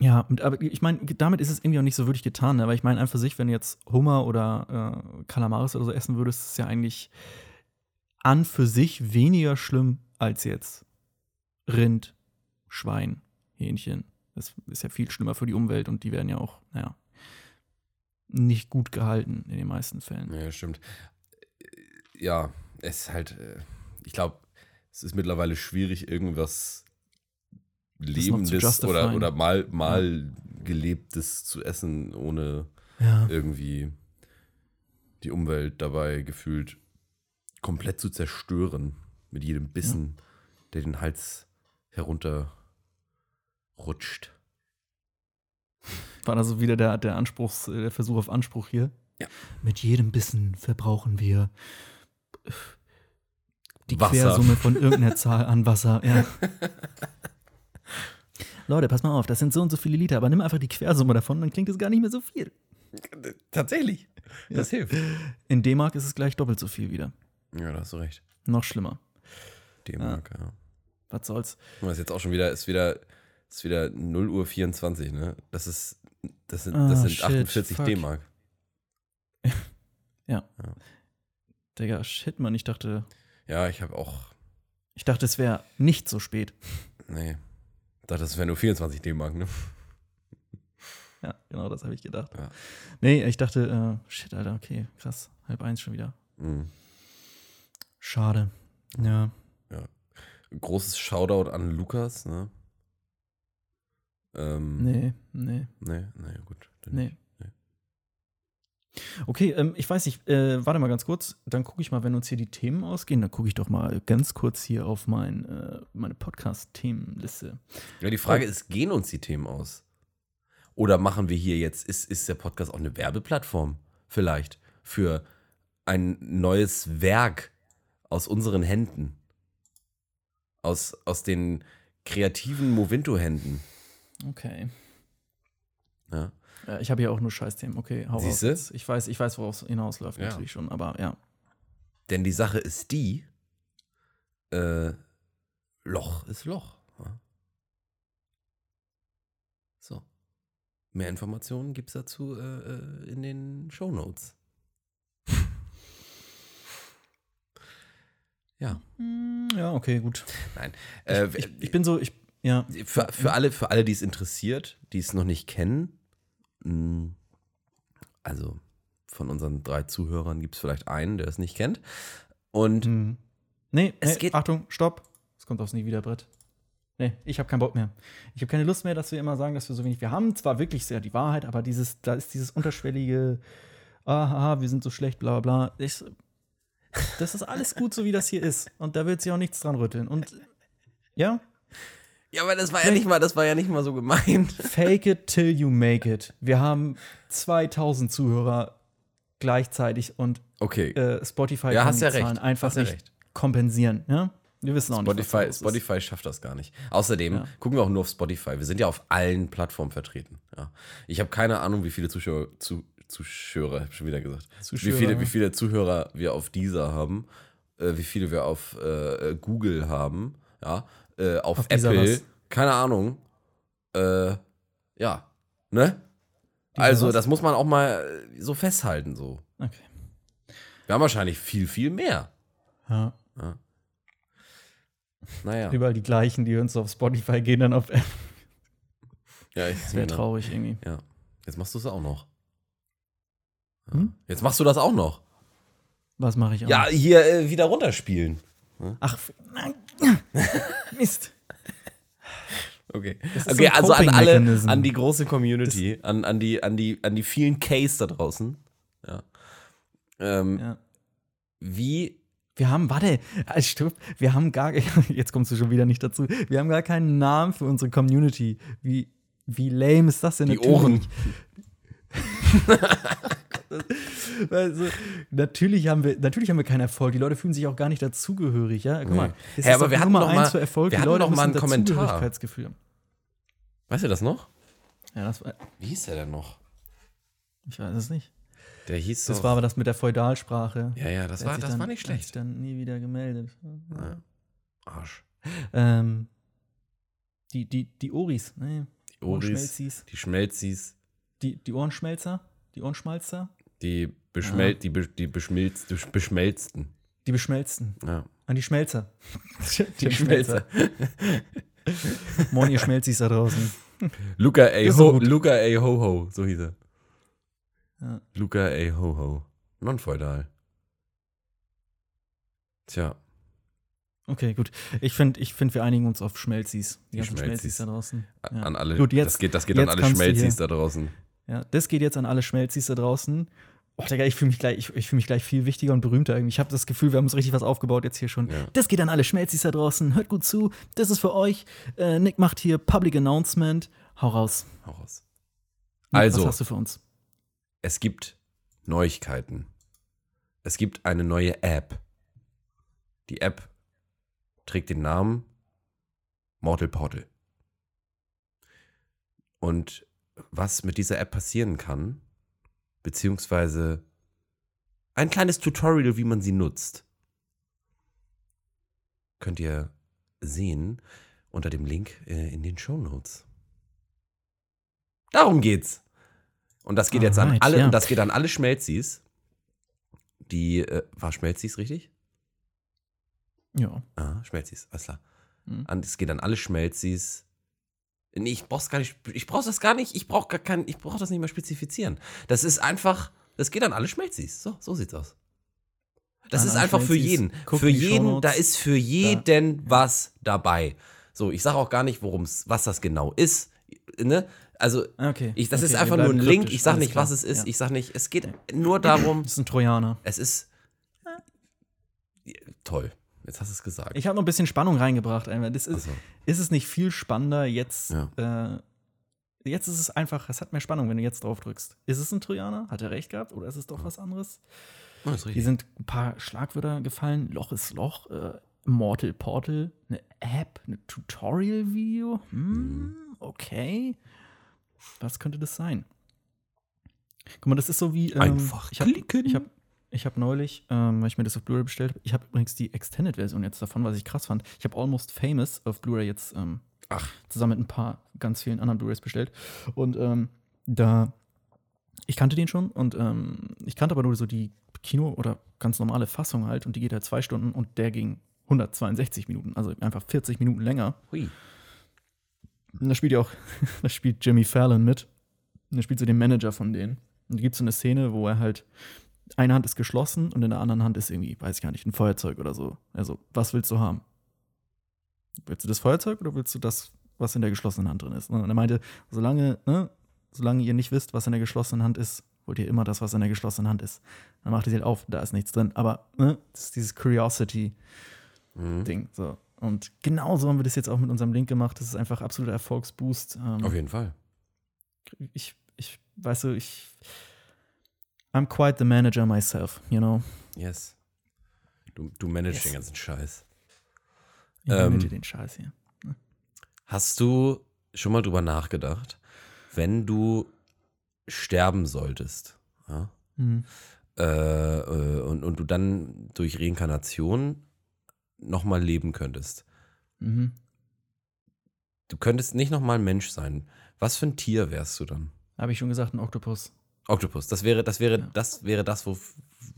ja, aber ich meine, damit ist es irgendwie auch nicht so wirklich getan, ne? aber ich meine, einfach für sich, wenn du jetzt Hummer oder äh, Kalamaris oder so essen würdest, ist es ja eigentlich an für sich weniger schlimm als jetzt Rind, Schwein, Hähnchen. Das ist ja viel schlimmer für die Umwelt und die werden ja auch, naja, nicht gut gehalten in den meisten Fällen. Ja, stimmt. Ja, es ist halt, äh, ich glaube, es ist mittlerweile schwierig, irgendwas Lebendes oder, oder mal, mal Gelebtes zu essen, ohne Ja. irgendwie die Umwelt dabei gefühlt komplett zu zerstören. Mit jedem Bissen, der den Hals herunter rutscht. War also wieder der, der Anspruchs, der Versuch auf Anspruch hier? Ja. Mit jedem Bissen verbrauchen wir die Wasser. Quersumme von irgendeiner Zahl an Wasser. Ja. Leute, pass mal auf, das sind so und so viele Liter, aber nimm einfach die Quersumme davon, dann klingt es gar nicht mehr so viel. Tatsächlich. Das hilft. In D-Mark ist es gleich doppelt so viel wieder. Ja, da hast du recht. Noch schlimmer. D-Mark, ja. Was soll's? Und ist jetzt auch schon wieder, ist wieder, ist wieder 0 Uhr 24, ne? Das ist, das sind, das sind shit, 48 fuck. D-Mark. Digga, shit, Mann, ich dachte, Ja, ich habe auch, ich dachte, es wäre nicht so spät. nee, dachte, das wäre nur 24 D-Mark, ne? Ja, genau, das habe ich gedacht. Ja. Nee, ich dachte, äh, shit, Alter, okay, krass. Halb eins schon wieder. Mhm. Schade. Ja. Großes Shoutout an Lukas, ne? Ähm, Nee, nee, Nee, nee, gut. nee. Nee. Okay, ähm, ich weiß nicht, äh, warte mal ganz kurz. Dann gucke ich mal, wenn uns hier die Themen ausgehen, dann gucke ich doch mal ganz kurz hier auf mein, äh, meine Podcast-Themenliste. Ja, die Frage ist, gehen uns die Themen aus? Oder machen wir hier jetzt, ist, ist der Podcast auch eine Werbeplattform vielleicht für ein neues Werk aus unseren Händen? Aus, aus den kreativen Movinto-Händen. Okay. Ja. Ich habe hier auch nur Scheißthemen. Okay, hau Siehste? jetzt. Ich weiß, ich weiß, worauf es hinausläuft, Ja. natürlich schon, aber ja. Denn die Sache ist die, äh, Loch ist Loch. Ja. So. Mehr Informationen gibt es dazu äh, äh, in den Show Notes. Ja. Hm, Ja, okay, gut. Nein. Äh, ich, ich bin so, ich, ja. für, für alle, für alle, die es interessiert, die es noch nicht kennen, mh, also von unseren drei Zuhörern gibt es vielleicht einen, der es nicht kennt. Und Hm. Nee, Es nee, geht- Achtung, stopp. Es kommt aufs Nie wieder Brett. Nee, ich habe keinen Bock mehr. Ich habe keine Lust mehr, dass wir immer sagen, dass wir so wenig. Wir haben zwar wirklich sehr die Wahrheit, aber dieses, da ist dieses unterschwellige, aha, wir sind so schlecht, bla bla bla. Ich, das ist alles gut, so wie das hier ist. Und da wird sich auch nichts dran rütteln. Und ja, Ja, aber das war ja nicht mal, das war ja nicht mal so gemeint. fake it till you make it. Wir haben 2000 Zuhörer gleichzeitig und Okay. äh, Spotify Ja, kann hast die ja recht. Zahlen einfach Hast nicht recht. kompensieren. Ja? Wir wissen auch nicht, was da Spotify, ist. Spotify schafft das gar nicht. Außerdem Ja. gucken wir auch nur auf Spotify. Wir sind ja auf allen Plattformen vertreten. Ja. Ich habe keine Ahnung, wie viele Zuschauer, zu, Zuschauer, hab schon wieder gesagt, wie Zuschauer. viele, wie viele Zuhörer wir auf dieser haben, äh, wie viele wir auf äh, Google haben, ja, äh, auf, Auf Apple, keine Ahnung. Äh, ja, ne? Dieser Also, was? das muss man auch mal äh, so festhalten, so. Okay. Wir haben wahrscheinlich viel, viel mehr. Ja. Naja. Überall die gleichen, die so auf Spotify, gehen dann auf App. Ja, ich, Das wäre ja. traurig irgendwie. ja. Jetzt machst du es auch noch. Hm? Jetzt machst du das auch noch. Was mache ich auch? Ja, hier äh, wieder runterspielen. Ach, f- nein. Mist. Okay. Okay, so also an alle, an die große Community, an, an, die, an, die, an die vielen Case da draußen. Ja. Ähm, Ja. Wie Wir haben, warte, halt, stopp, wir haben gar, jetzt kommst du schon wieder nicht dazu, wir haben gar keinen Namen für unsere Community. Wie, wie lame ist das denn? die. Ohren. Also, natürlich haben wir, natürlich haben wir keinen Erfolg. Die Leute fühlen sich auch gar nicht dazugehörig, ja. Guck Nee. mal, das ist aber wir hatten Nummer noch mal- für Erfolg. wir Die hatten Leute noch mal einen Kommentar. Weißt du das noch? Ja, das war, Wie hieß der denn noch? ich weiß es nicht. Der hieß Das doch- war aber das mit der Feudalsprache. Ja, ja, das Der war, das dann, war nicht hat sich schlecht. dann nie wieder gemeldet. Ja. Arsch. Ähm, die, die, die Oris, ne? Die Oris, Ohrenschmelzis. die Schmelzis, Die, die Ohrenschmelzer? Die Ohrenschmalzer? die, beschmel die, be die beschmilzt die beschmelzten. Die beschmelzten. Ja. An die Schmelzer. Die Schmelzer. Moin, ihr Schmelzis da draußen. Luca A. Ho. Luca A. Ho Ho, so hieß er. Ja. Luca A. Ho Ho. Non-feudal. Tja, Okay, gut. Ich finde, ich find, wir einigen uns auf Schmelzis. Die Die Schmelzis. Schmelzis da draußen. Ja. an alle. Gut, jetzt- das geht, das geht an alle Schmelzis da draußen. Ja, das geht jetzt an alle Schmelzis da draußen. Oh, Digga, ich fühle mich, gleich- ich, ich fühl mich gleich viel wichtiger und berühmter irgendwie. Ich habe das Gefühl, wir haben uns richtig was aufgebaut jetzt hier schon. Ja. Das geht an alle Schmelzis da draußen. Hört gut zu. Das ist für euch. Äh, Nick macht hier Public Announcement. Hau raus. Hau raus. Nick, Also. Was hast du für uns? Es gibt Neuigkeiten. Es gibt eine neue App. Die App trägt den Namen Mortal Portal. Und was mit dieser App passieren kann, beziehungsweise ein kleines Tutorial, wie man sie nutzt, könnt ihr sehen unter dem Link äh, in den Show Notes. Darum geht's. Und das geht jetzt an Alright, alle, ja. und das geht an alle Schmelzis. Die, äh, war Schmelzis richtig? Ja. Ah, Schmelzis, alles klar. Mhm. Es geht an alle Schmelzis. Nee, ich brauch's gar nicht, ich brauch das gar nicht, ich brauch gar kein, ich brauch das nicht mehr spezifizieren. Das ist einfach, das geht an alle Schmelzis. So, so sieht's aus. Das An ist einfach für jeden. Für jeden, da ist für jeden was dabei. So, ich sage auch gar nicht, worum's, was das genau ist. Ne? Also, Okay. ich, das okay, ist einfach nur ein Link. kryptisch. Ich sage nicht, klar. was es ist. Ja. Ich sage nicht, es geht nur darum, Das ist ein Trojaner. es ist toll. Jetzt hast du es gesagt. Ich habe noch ein bisschen Spannung reingebracht. Das ist, Also, ist es nicht viel spannender jetzt? Ja. Äh, jetzt ist es einfach, es hat mehr Spannung, wenn du jetzt drauf drückst. Ist es ein Trojaner? Hat er recht gehabt? Oder ist es doch was anderes? oh, Hier sind ein paar Schlagwörter gefallen. Loch ist Loch. Äh, Mortal Portal. Eine App. Eine Tutorial-Video. Hm, okay. Was könnte das sein? Guck mal, das ist so wie. Ähm, Einfach ich habe klicken. ich hab, ich hab neulich, ähm, weil ich mir das auf Blu-ray bestellt habe, ich habe übrigens die Extended-Version jetzt davon, was ich krass fand. Ich habe Almost Famous auf Blu-ray jetzt ähm, Ach. zusammen mit ein paar ganz vielen anderen Blu-rays bestellt. Und ähm, da, ich kannte den schon und ähm, ich kannte aber nur so die Kino- oder ganz normale Fassung halt und die geht halt zwei Stunden und der ging 162 Minuten, also einfach 40 Minuten länger. Hui. Und da spielt ja auch, da spielt Jimmy Fallon mit. Und da spielt so den Manager von denen. Und da gibt es so eine Szene, wo er halt, eine Hand ist geschlossen und in der anderen Hand ist irgendwie, weiß ich gar nicht, ein Feuerzeug oder so. Also, was willst du haben? Willst du das Feuerzeug oder willst du das, was in der geschlossenen Hand drin ist? Und er meinte, solange, ne, solange ihr nicht wisst, was in der geschlossenen Hand ist, wollt ihr immer das, was in der geschlossenen Hand ist. Dann macht ihr sie halt auf, da ist nichts drin. Aber, ne, das ist dieses Curiosity. Mhm. So. Und genauso haben wir das jetzt auch mit unserem Link gemacht. Das ist einfach absoluter Erfolgsboost. Ähm, Auf jeden Fall. ich, ich, weißt du, ich. I'm quite the manager myself, you know. Yes. Du, du managst Yes. den ganzen Scheiß. Ich Ähm, manage den Scheiß hier. Hast du schon mal drüber nachgedacht, wenn du sterben solltest ja, Mhm. äh, äh, und, und du dann durch Reinkarnation nochmal leben könntest? Mhm. Du könntest nicht nochmal Mensch sein. Was für ein Tier wärst du dann? Habe ich schon gesagt, ein Oktopus. Oktopus. Das wäre, das wäre, Ja. das wäre das, wo,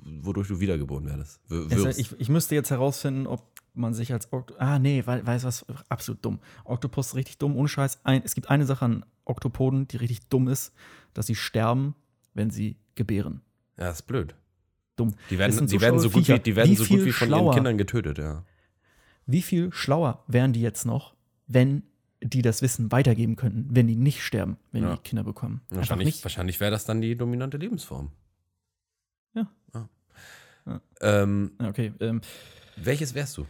wodurch du wiedergeboren werdest. wirst. ich, ich müsste jetzt herausfinden, ob man sich als Oktopus. Ah, nee, weil, weiß was, absolut dumm. Oktopus richtig dumm, ohne Scheiß. Ein, es gibt eine Sache an Oktopoden, die richtig dumm ist, dass sie sterben, wenn sie gebären. ja, ist blöd. Dumm. Die werden, so die werden so gut wie, die werden Wie so gut wie von ihren schlauer? Kindern getötet, ja. Wie viel schlauer wären die jetzt noch, wenn die das Wissen weitergeben könnten, wenn die nicht sterben, wenn Ja. die Kinder bekommen? Wahrscheinlich, nicht. wahrscheinlich wäre das dann die dominante Lebensform. Ja. Ah. Ja. Ähm, Okay, ähm, welches wärst du?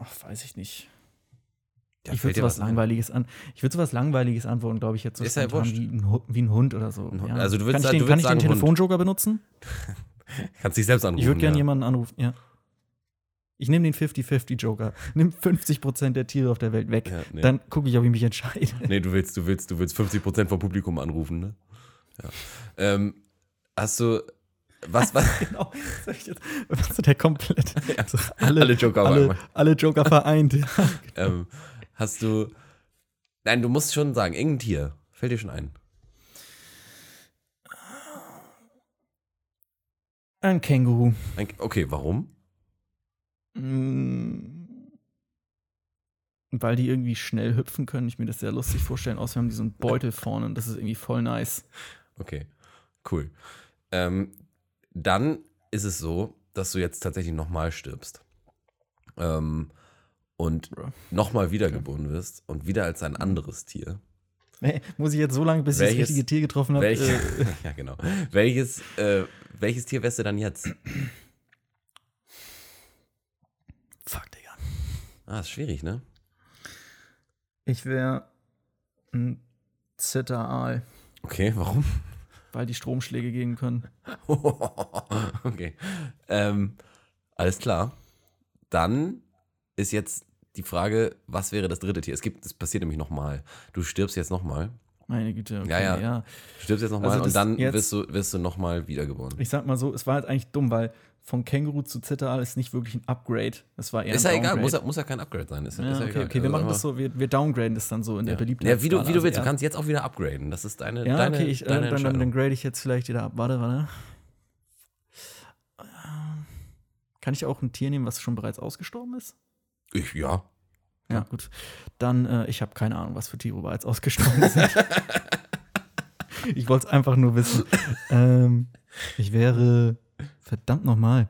ach, weiß ich nicht. Ja, ich würde sowas? Langweiliges an. Ich würde sowas Langweiliges antworten, glaube ich, jetzt so Ist ja spontan wie, ein, wie ein Hund oder so. Hund. Ja. Also du würdest kann ich den, du kann ich den. Telefonjoker benutzen? Kannst dich selbst anrufen. Ich würde gerne jemanden anrufen, ja. Ich nehme den 50-50-Joker. Nimm 50% der Tiere auf der Welt weg. Ja, nee. Dann gucke ich, ob ich mich entscheide. Nee, du willst, du willst, du willst 50% vom Publikum anrufen, ne? Ja. Ähm, hast du. Was, was? genau. Was ist der komplett? Also alle alle, Joker alle, alle Joker vereint. ähm, hast du. Nein, du musst schon sagen, irgendein Tier. Fällt dir schon ein. Ein Känguru. Ein, okay, warum? Mm. Weil die irgendwie schnell hüpfen können, ich mir das sehr lustig vorstellen. Außerdem haben die so einen Beutel vorne und das ist irgendwie voll nice. Okay, cool. Ähm, dann ist es so, dass du jetzt tatsächlich nochmal stirbst. Ähm, und nochmal wiedergeboren wirst und wieder als ein anderes Tier. Hey, muss ich jetzt so lange, bis ich das Welches- richtige Tier getroffen habe? Welch, Äh, ja, genau. Welches, äh, welches Tier wärst du dann jetzt? Fuck, Digga. Ah, ist schwierig, ne? Ich wäre ein Zitteraal, Okay, warum? weil die Stromschläge gehen können. okay. Ähm, alles klar. Dann ist jetzt die Frage, was wäre das dritte Tier? Es gibt, es passiert nämlich nochmal. Du stirbst jetzt nochmal. Meine Güte. Okay, Ja, ja. ja. Du stirbst jetzt nochmal Also und dann jetzt- wirst du, wirst du nochmal wiedergeboren. Ich sag mal so, es war halt eigentlich dumm, weil von Känguru zu Zitteraal ist nicht wirklich ein Upgrade. Es war eher Ist ja egal, muss ja, muss ja kein Upgrade sein. Ist ja, ist okay, egal. okay, wir Also machen das so, wir, wir downgraden das dann so in der Ja. Beliebtheit. Ja, wie du, wie du willst. Du kannst jetzt auch wieder upgraden. Das ist deine, Ja, deine, okay, ich, äh, deine dann, dann, dann grade ich jetzt vielleicht wieder ab. Warte, warte. Kann ich auch ein Tier nehmen, was schon bereits ausgestorben ist? Ich, ja. Ja, gut. Dann, äh, ich habe keine Ahnung, was für Tiere bereits ausgestorben sind. ich wollte es einfach nur wissen. ähm, ich wäre, verdammt nochmal,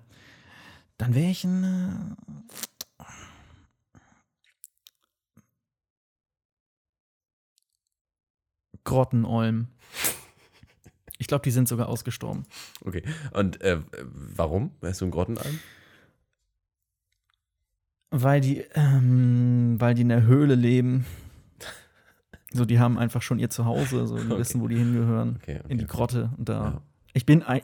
dann wäre ich ein. Äh, Grottenolm. Ich glaube, die sind sogar ausgestorben. Okay. Und äh, warum? Wärst du ein Grottenalm? Weil die, ähm, weil die in der Höhle leben. So, die haben einfach schon ihr Zuhause, so, die Okay. wissen, wo die hingehören. Okay, okay. in die Grotte. Und da. Ja. Ich bin ein,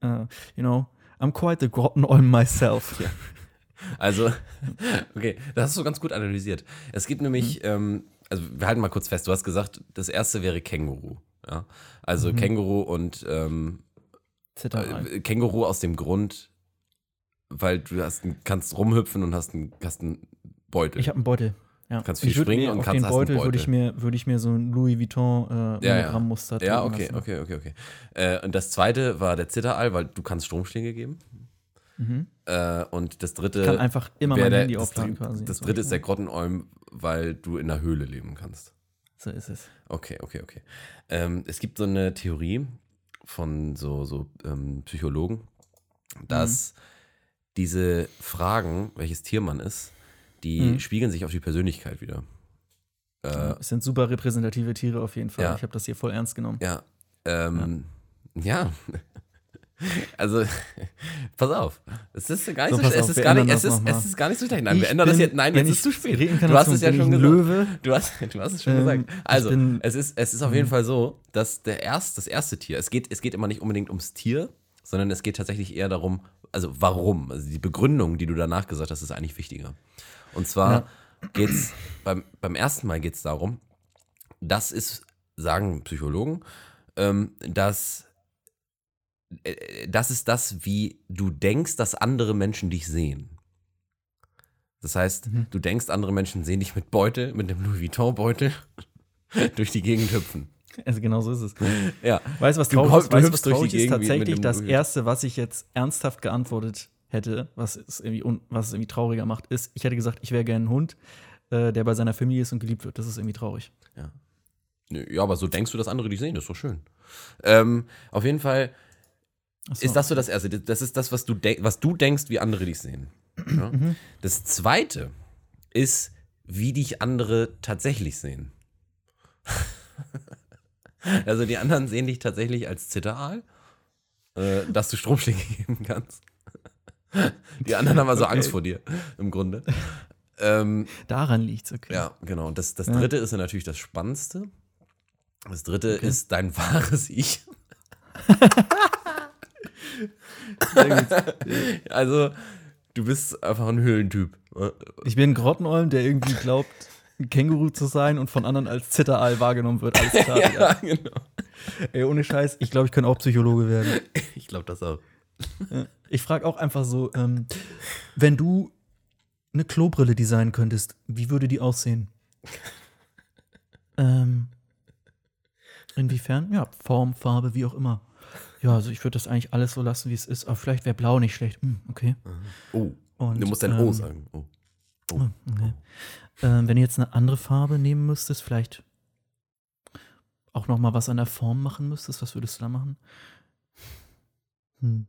äh, you know, I'm quite the Grottenolm myself. Also, okay, das hast du ganz gut analysiert. Es gibt nämlich, Mhm. ähm, also wir halten mal kurz fest, du hast gesagt, das erste wäre Känguru. Ja? Also Mhm. Känguru und ähm, äh, Känguru aus dem Grund, weil du hast, einen- kannst rumhüpfen und hast einen, hast einen Beutel. Ich habe einen Beutel. Ja. Kannst viel springen und auf kannst- den einen Beutel würde ich Beutel. mir würde ich mir so ein Louis Vuitton äh, Ja, ja. Ja, okay, lassen. okay, okay, okay. Äh, und das zweite war der Zitteraal, weil du kannst Stromschläge geben. Mhm. Äh, und das dritte Ich kann einfach immer mein der, Handy das, aufladen dritte- quasi. das So. dritte ist der Grottenolm, weil du in der Höhle leben kannst. So ist es. Okay, okay, okay. Ähm, es gibt so eine Theorie von so, so ähm, Psychologen, dass Mhm. Diese Fragen, welches Tier man ist, die Mhm. spiegeln sich auf die Persönlichkeit wieder. Äh, Es sind super repräsentative Tiere auf jeden Fall. Ja. Ich habe das hier voll ernst genommen. ja. Ähm, ja. Also, pass auf. Es ist gar nicht So, so, auf, es, ist gar nicht, es, das ist, es ist gar nicht so schlecht. Nein, Ich wir ändern das bin- jetzt. Nein, jetzt ist es zu spät. Du hast es ja schon gesagt. Löwe. Du hast, du hast es schon Ähm, gesagt. Also, es, ist, es ist auf jeden Fall so, dass der erst, das erste Tier, es geht, es geht immer nicht unbedingt ums Tier, sondern es geht tatsächlich eher darum, also warum. Also die Begründung, die du danach gesagt hast, ist eigentlich wichtiger. Und zwar Ja. geht's beim, beim ersten Mal geht es darum, das ist, sagen Psychologen, ähm, dass äh, das ist das, wie du denkst, dass andere Menschen dich sehen. Das heißt, Mhm. du denkst, andere Menschen sehen dich mit Beutel, mit dem Louis Vuitton-Beutel durch die Gegend hüpfen. Also genau so ist es. Ja. Weißt du, was Du traurig du Weißt was traurig ist? Tatsächlich das. Erste, was ich jetzt ernsthaft geantwortet hätte, was es irgendwie, was es irgendwie trauriger macht, ist, ich hätte gesagt, ich wäre gerne ein Hund, äh, der bei seiner Familie ist und geliebt wird. Das ist irgendwie traurig. Nö, Ja, aber so denkst du, dass andere dich sehen, das ist doch schön. Ähm, auf jeden Fall so. ist das so das Erste. Das ist das, was du, was du denkst, wie andere dich sehen. Ja? Mhm. Das Zweite ist, wie dich andere tatsächlich sehen. also die anderen sehen dich tatsächlich als Zitteraal, äh, dass du Stromschläge geben kannst. Die anderen haben also Okay. Angst vor dir, im Grunde. Ähm, Daran liegt's, okay. ja, genau. Das, das Ja. dritte ist ja natürlich das Spannendste. Das dritte Okay. ist dein wahres Ich. Also, du bist einfach ein Höhlentyp. Ich bin ein Grottenolm, der irgendwie glaubt, Känguru zu sein und von anderen als Zitteraal wahrgenommen wird. Alles klar. Ja, Digga. genau. Ey, ohne Scheiß, ich glaube, ich könnte auch Psychologe werden. Ich glaube das auch. Ich frage auch einfach so, ähm, wenn du eine Klobrille designen könntest, wie würde die aussehen? ähm, inwiefern? Ja, Form, Farbe, wie auch immer. Ja, also ich würde das eigentlich alles so lassen, wie es ist. Aber vielleicht wäre blau nicht schlecht. Hm, okay. Oh, Und, du musst dein ähm, O sagen. Oh. Hm, okay. Ähm, wenn du jetzt eine andere Farbe nehmen müsstest, vielleicht auch noch mal was an der Form machen müsstest, was würdest du da machen? Hm.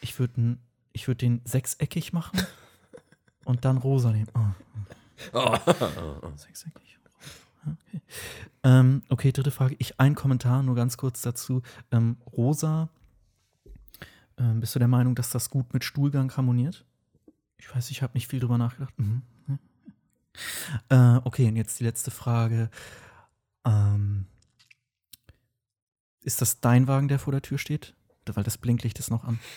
Ich würde ich würd den sechseckig machen und dann rosa nehmen. Oh, Oh. sechseckig. Okay. Ähm, okay, dritte Frage. Ich ein Kommentar, nur ganz kurz dazu. Ähm, rosa. Ähm, bist du der Meinung, dass das gut mit Stuhlgang harmoniert? Ich weiß, ich habe nicht viel drüber nachgedacht. Mhm. Äh, okay, und jetzt die letzte Frage. Ähm, ist das dein Wagen, der vor der Tür steht? Weil das Blinklicht ist noch an.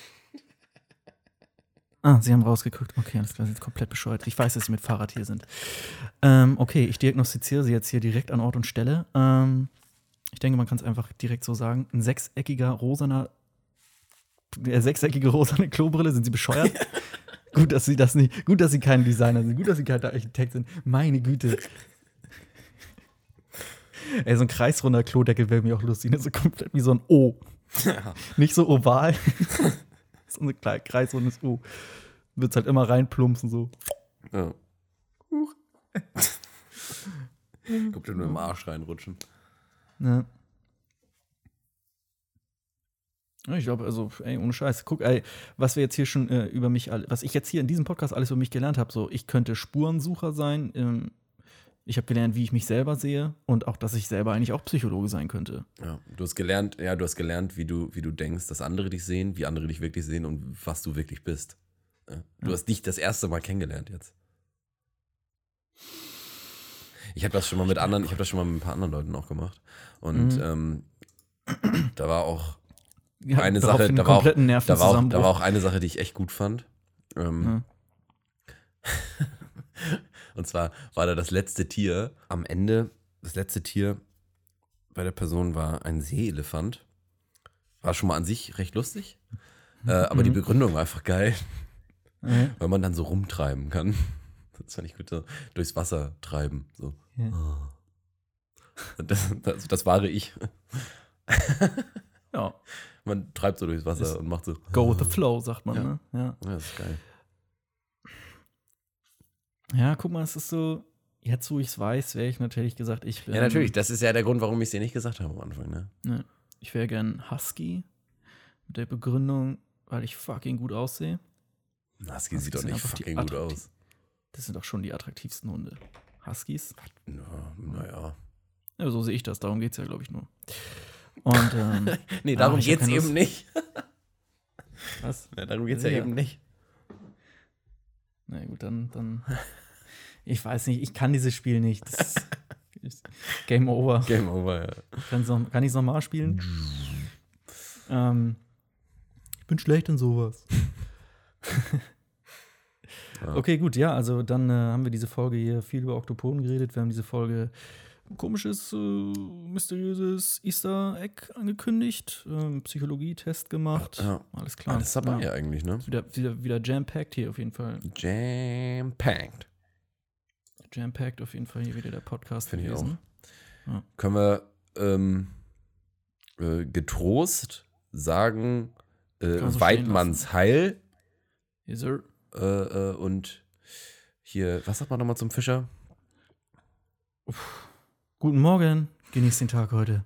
Ah, sie haben rausgeguckt. Okay, alles klar, sie sind komplett bescheuert. Ich weiß, dass sie mit Fahrrad hier sind. Ähm, okay, ich diagnostiziere sie jetzt hier direkt an Ort und Stelle. Ähm, ich denke, man kann es einfach direkt so sagen. Ein sechseckiger, rosaner, äh, sechseckige rosane Klobrille, sind sie bescheuert? gut, dass sie das nicht, gut, dass sie kein Designer sind, gut, dass sie kein Architekt sind. Meine Güte. Ey, so ein kreisrunder Klodeckel wäre mir auch lustig, ne? so komplett wie so ein O. Nicht so oval, so ein kleines kreisrundes O. Wird's halt immer reinplumpsen so. Ja. Guck dir nur im Arsch reinrutschen. Ja. Ja, Ich glaube, also, ey, ohne Scheiß. Guck, ey, was wir jetzt hier schon äh, über mich, was ich jetzt hier in diesem Podcast alles über mich gelernt habe, so, ich könnte Spurensucher sein. Ähm, ich habe gelernt, wie ich mich selber sehe und auch, dass ich selber eigentlich auch Psychologe sein könnte. Ja, du hast gelernt, ja, du hast gelernt, wie du, wie du denkst, dass andere dich sehen, wie andere dich wirklich sehen und was du wirklich bist. Ja. Du Ja. hast dich das erste Mal kennengelernt jetzt. Ich habe das schon mal mit anderen, ich habe das schon mal mit ein paar anderen Leuten auch gemacht. Und Mhm. ähm, da war auch Ja, eine Sache, da war, auch, da, war auch, da war auch eine Sache, die ich echt gut fand. Ähm, Und zwar war da das letzte Tier am Ende, das letzte Tier bei der Person war ein Seeelefant. War schon mal an sich recht lustig. Äh, aber die Mhm. Begründung war einfach geil, Ja. weil man dann so rumtreiben kann. Das fand ich gut, so durchs Wasser treiben. So. Ja. Und das, das, das wahre ich. ja. Man treibt so durchs Wasser Ist- und macht so. Go with the flow, sagt man, Ja. ne? Ja. Ja, das ist geil. Ja, guck mal, es ist so, jetzt wo ich es weiß, wäre ich natürlich gesagt, ich wäre. Ja, natürlich. Das ist ja der Grund, warum ich es dir nicht gesagt habe am Anfang. Ne? Ne, ich wäre gern Husky. Mit der Begründung, weil ich fucking gut aussehe. Husky Das sieht doch nicht fucking gut aus. Das sind doch schon die attraktivsten Hunde. Huskies? Ja, naja. Ja, so sehe ich das. Darum geht es ja, glaube ich, nur. Und, ähm, Nee, Ah, darum hab geht's eben nicht. was? Ja, darum geht's ja, Ja. eben nicht. Na gut, dann, dann. Ich weiß nicht, ich kann dieses Spiel nicht. Game over. Game over, ja. Kann's noch, kann ich es nochmal spielen? ähm, ich bin schlecht in sowas. Ja. Okay, gut, ja, also dann äh, haben wir diese Folge hier viel über Oktopoden geredet. Wir haben diese Folge komisches, äh, mysteriöses Easter Egg angekündigt, ähm, Psychologietest gemacht. Ja. Alles klar. Alles dabei Ja. eigentlich, ne? Ist Wieder, wieder, wieder jam-packed hier auf jeden Fall. Jam-packed. Jam-packed auf jeden Fall hier wieder der Podcast Finde ich gewesen. Ja. können wir ähm, äh, getrost sagen, äh, so Weidmanns Heil Yes, sir. äh, äh, und hier, was sagt man nochmal zum Fischer? Guten Morgen. Genießt den Tag heute.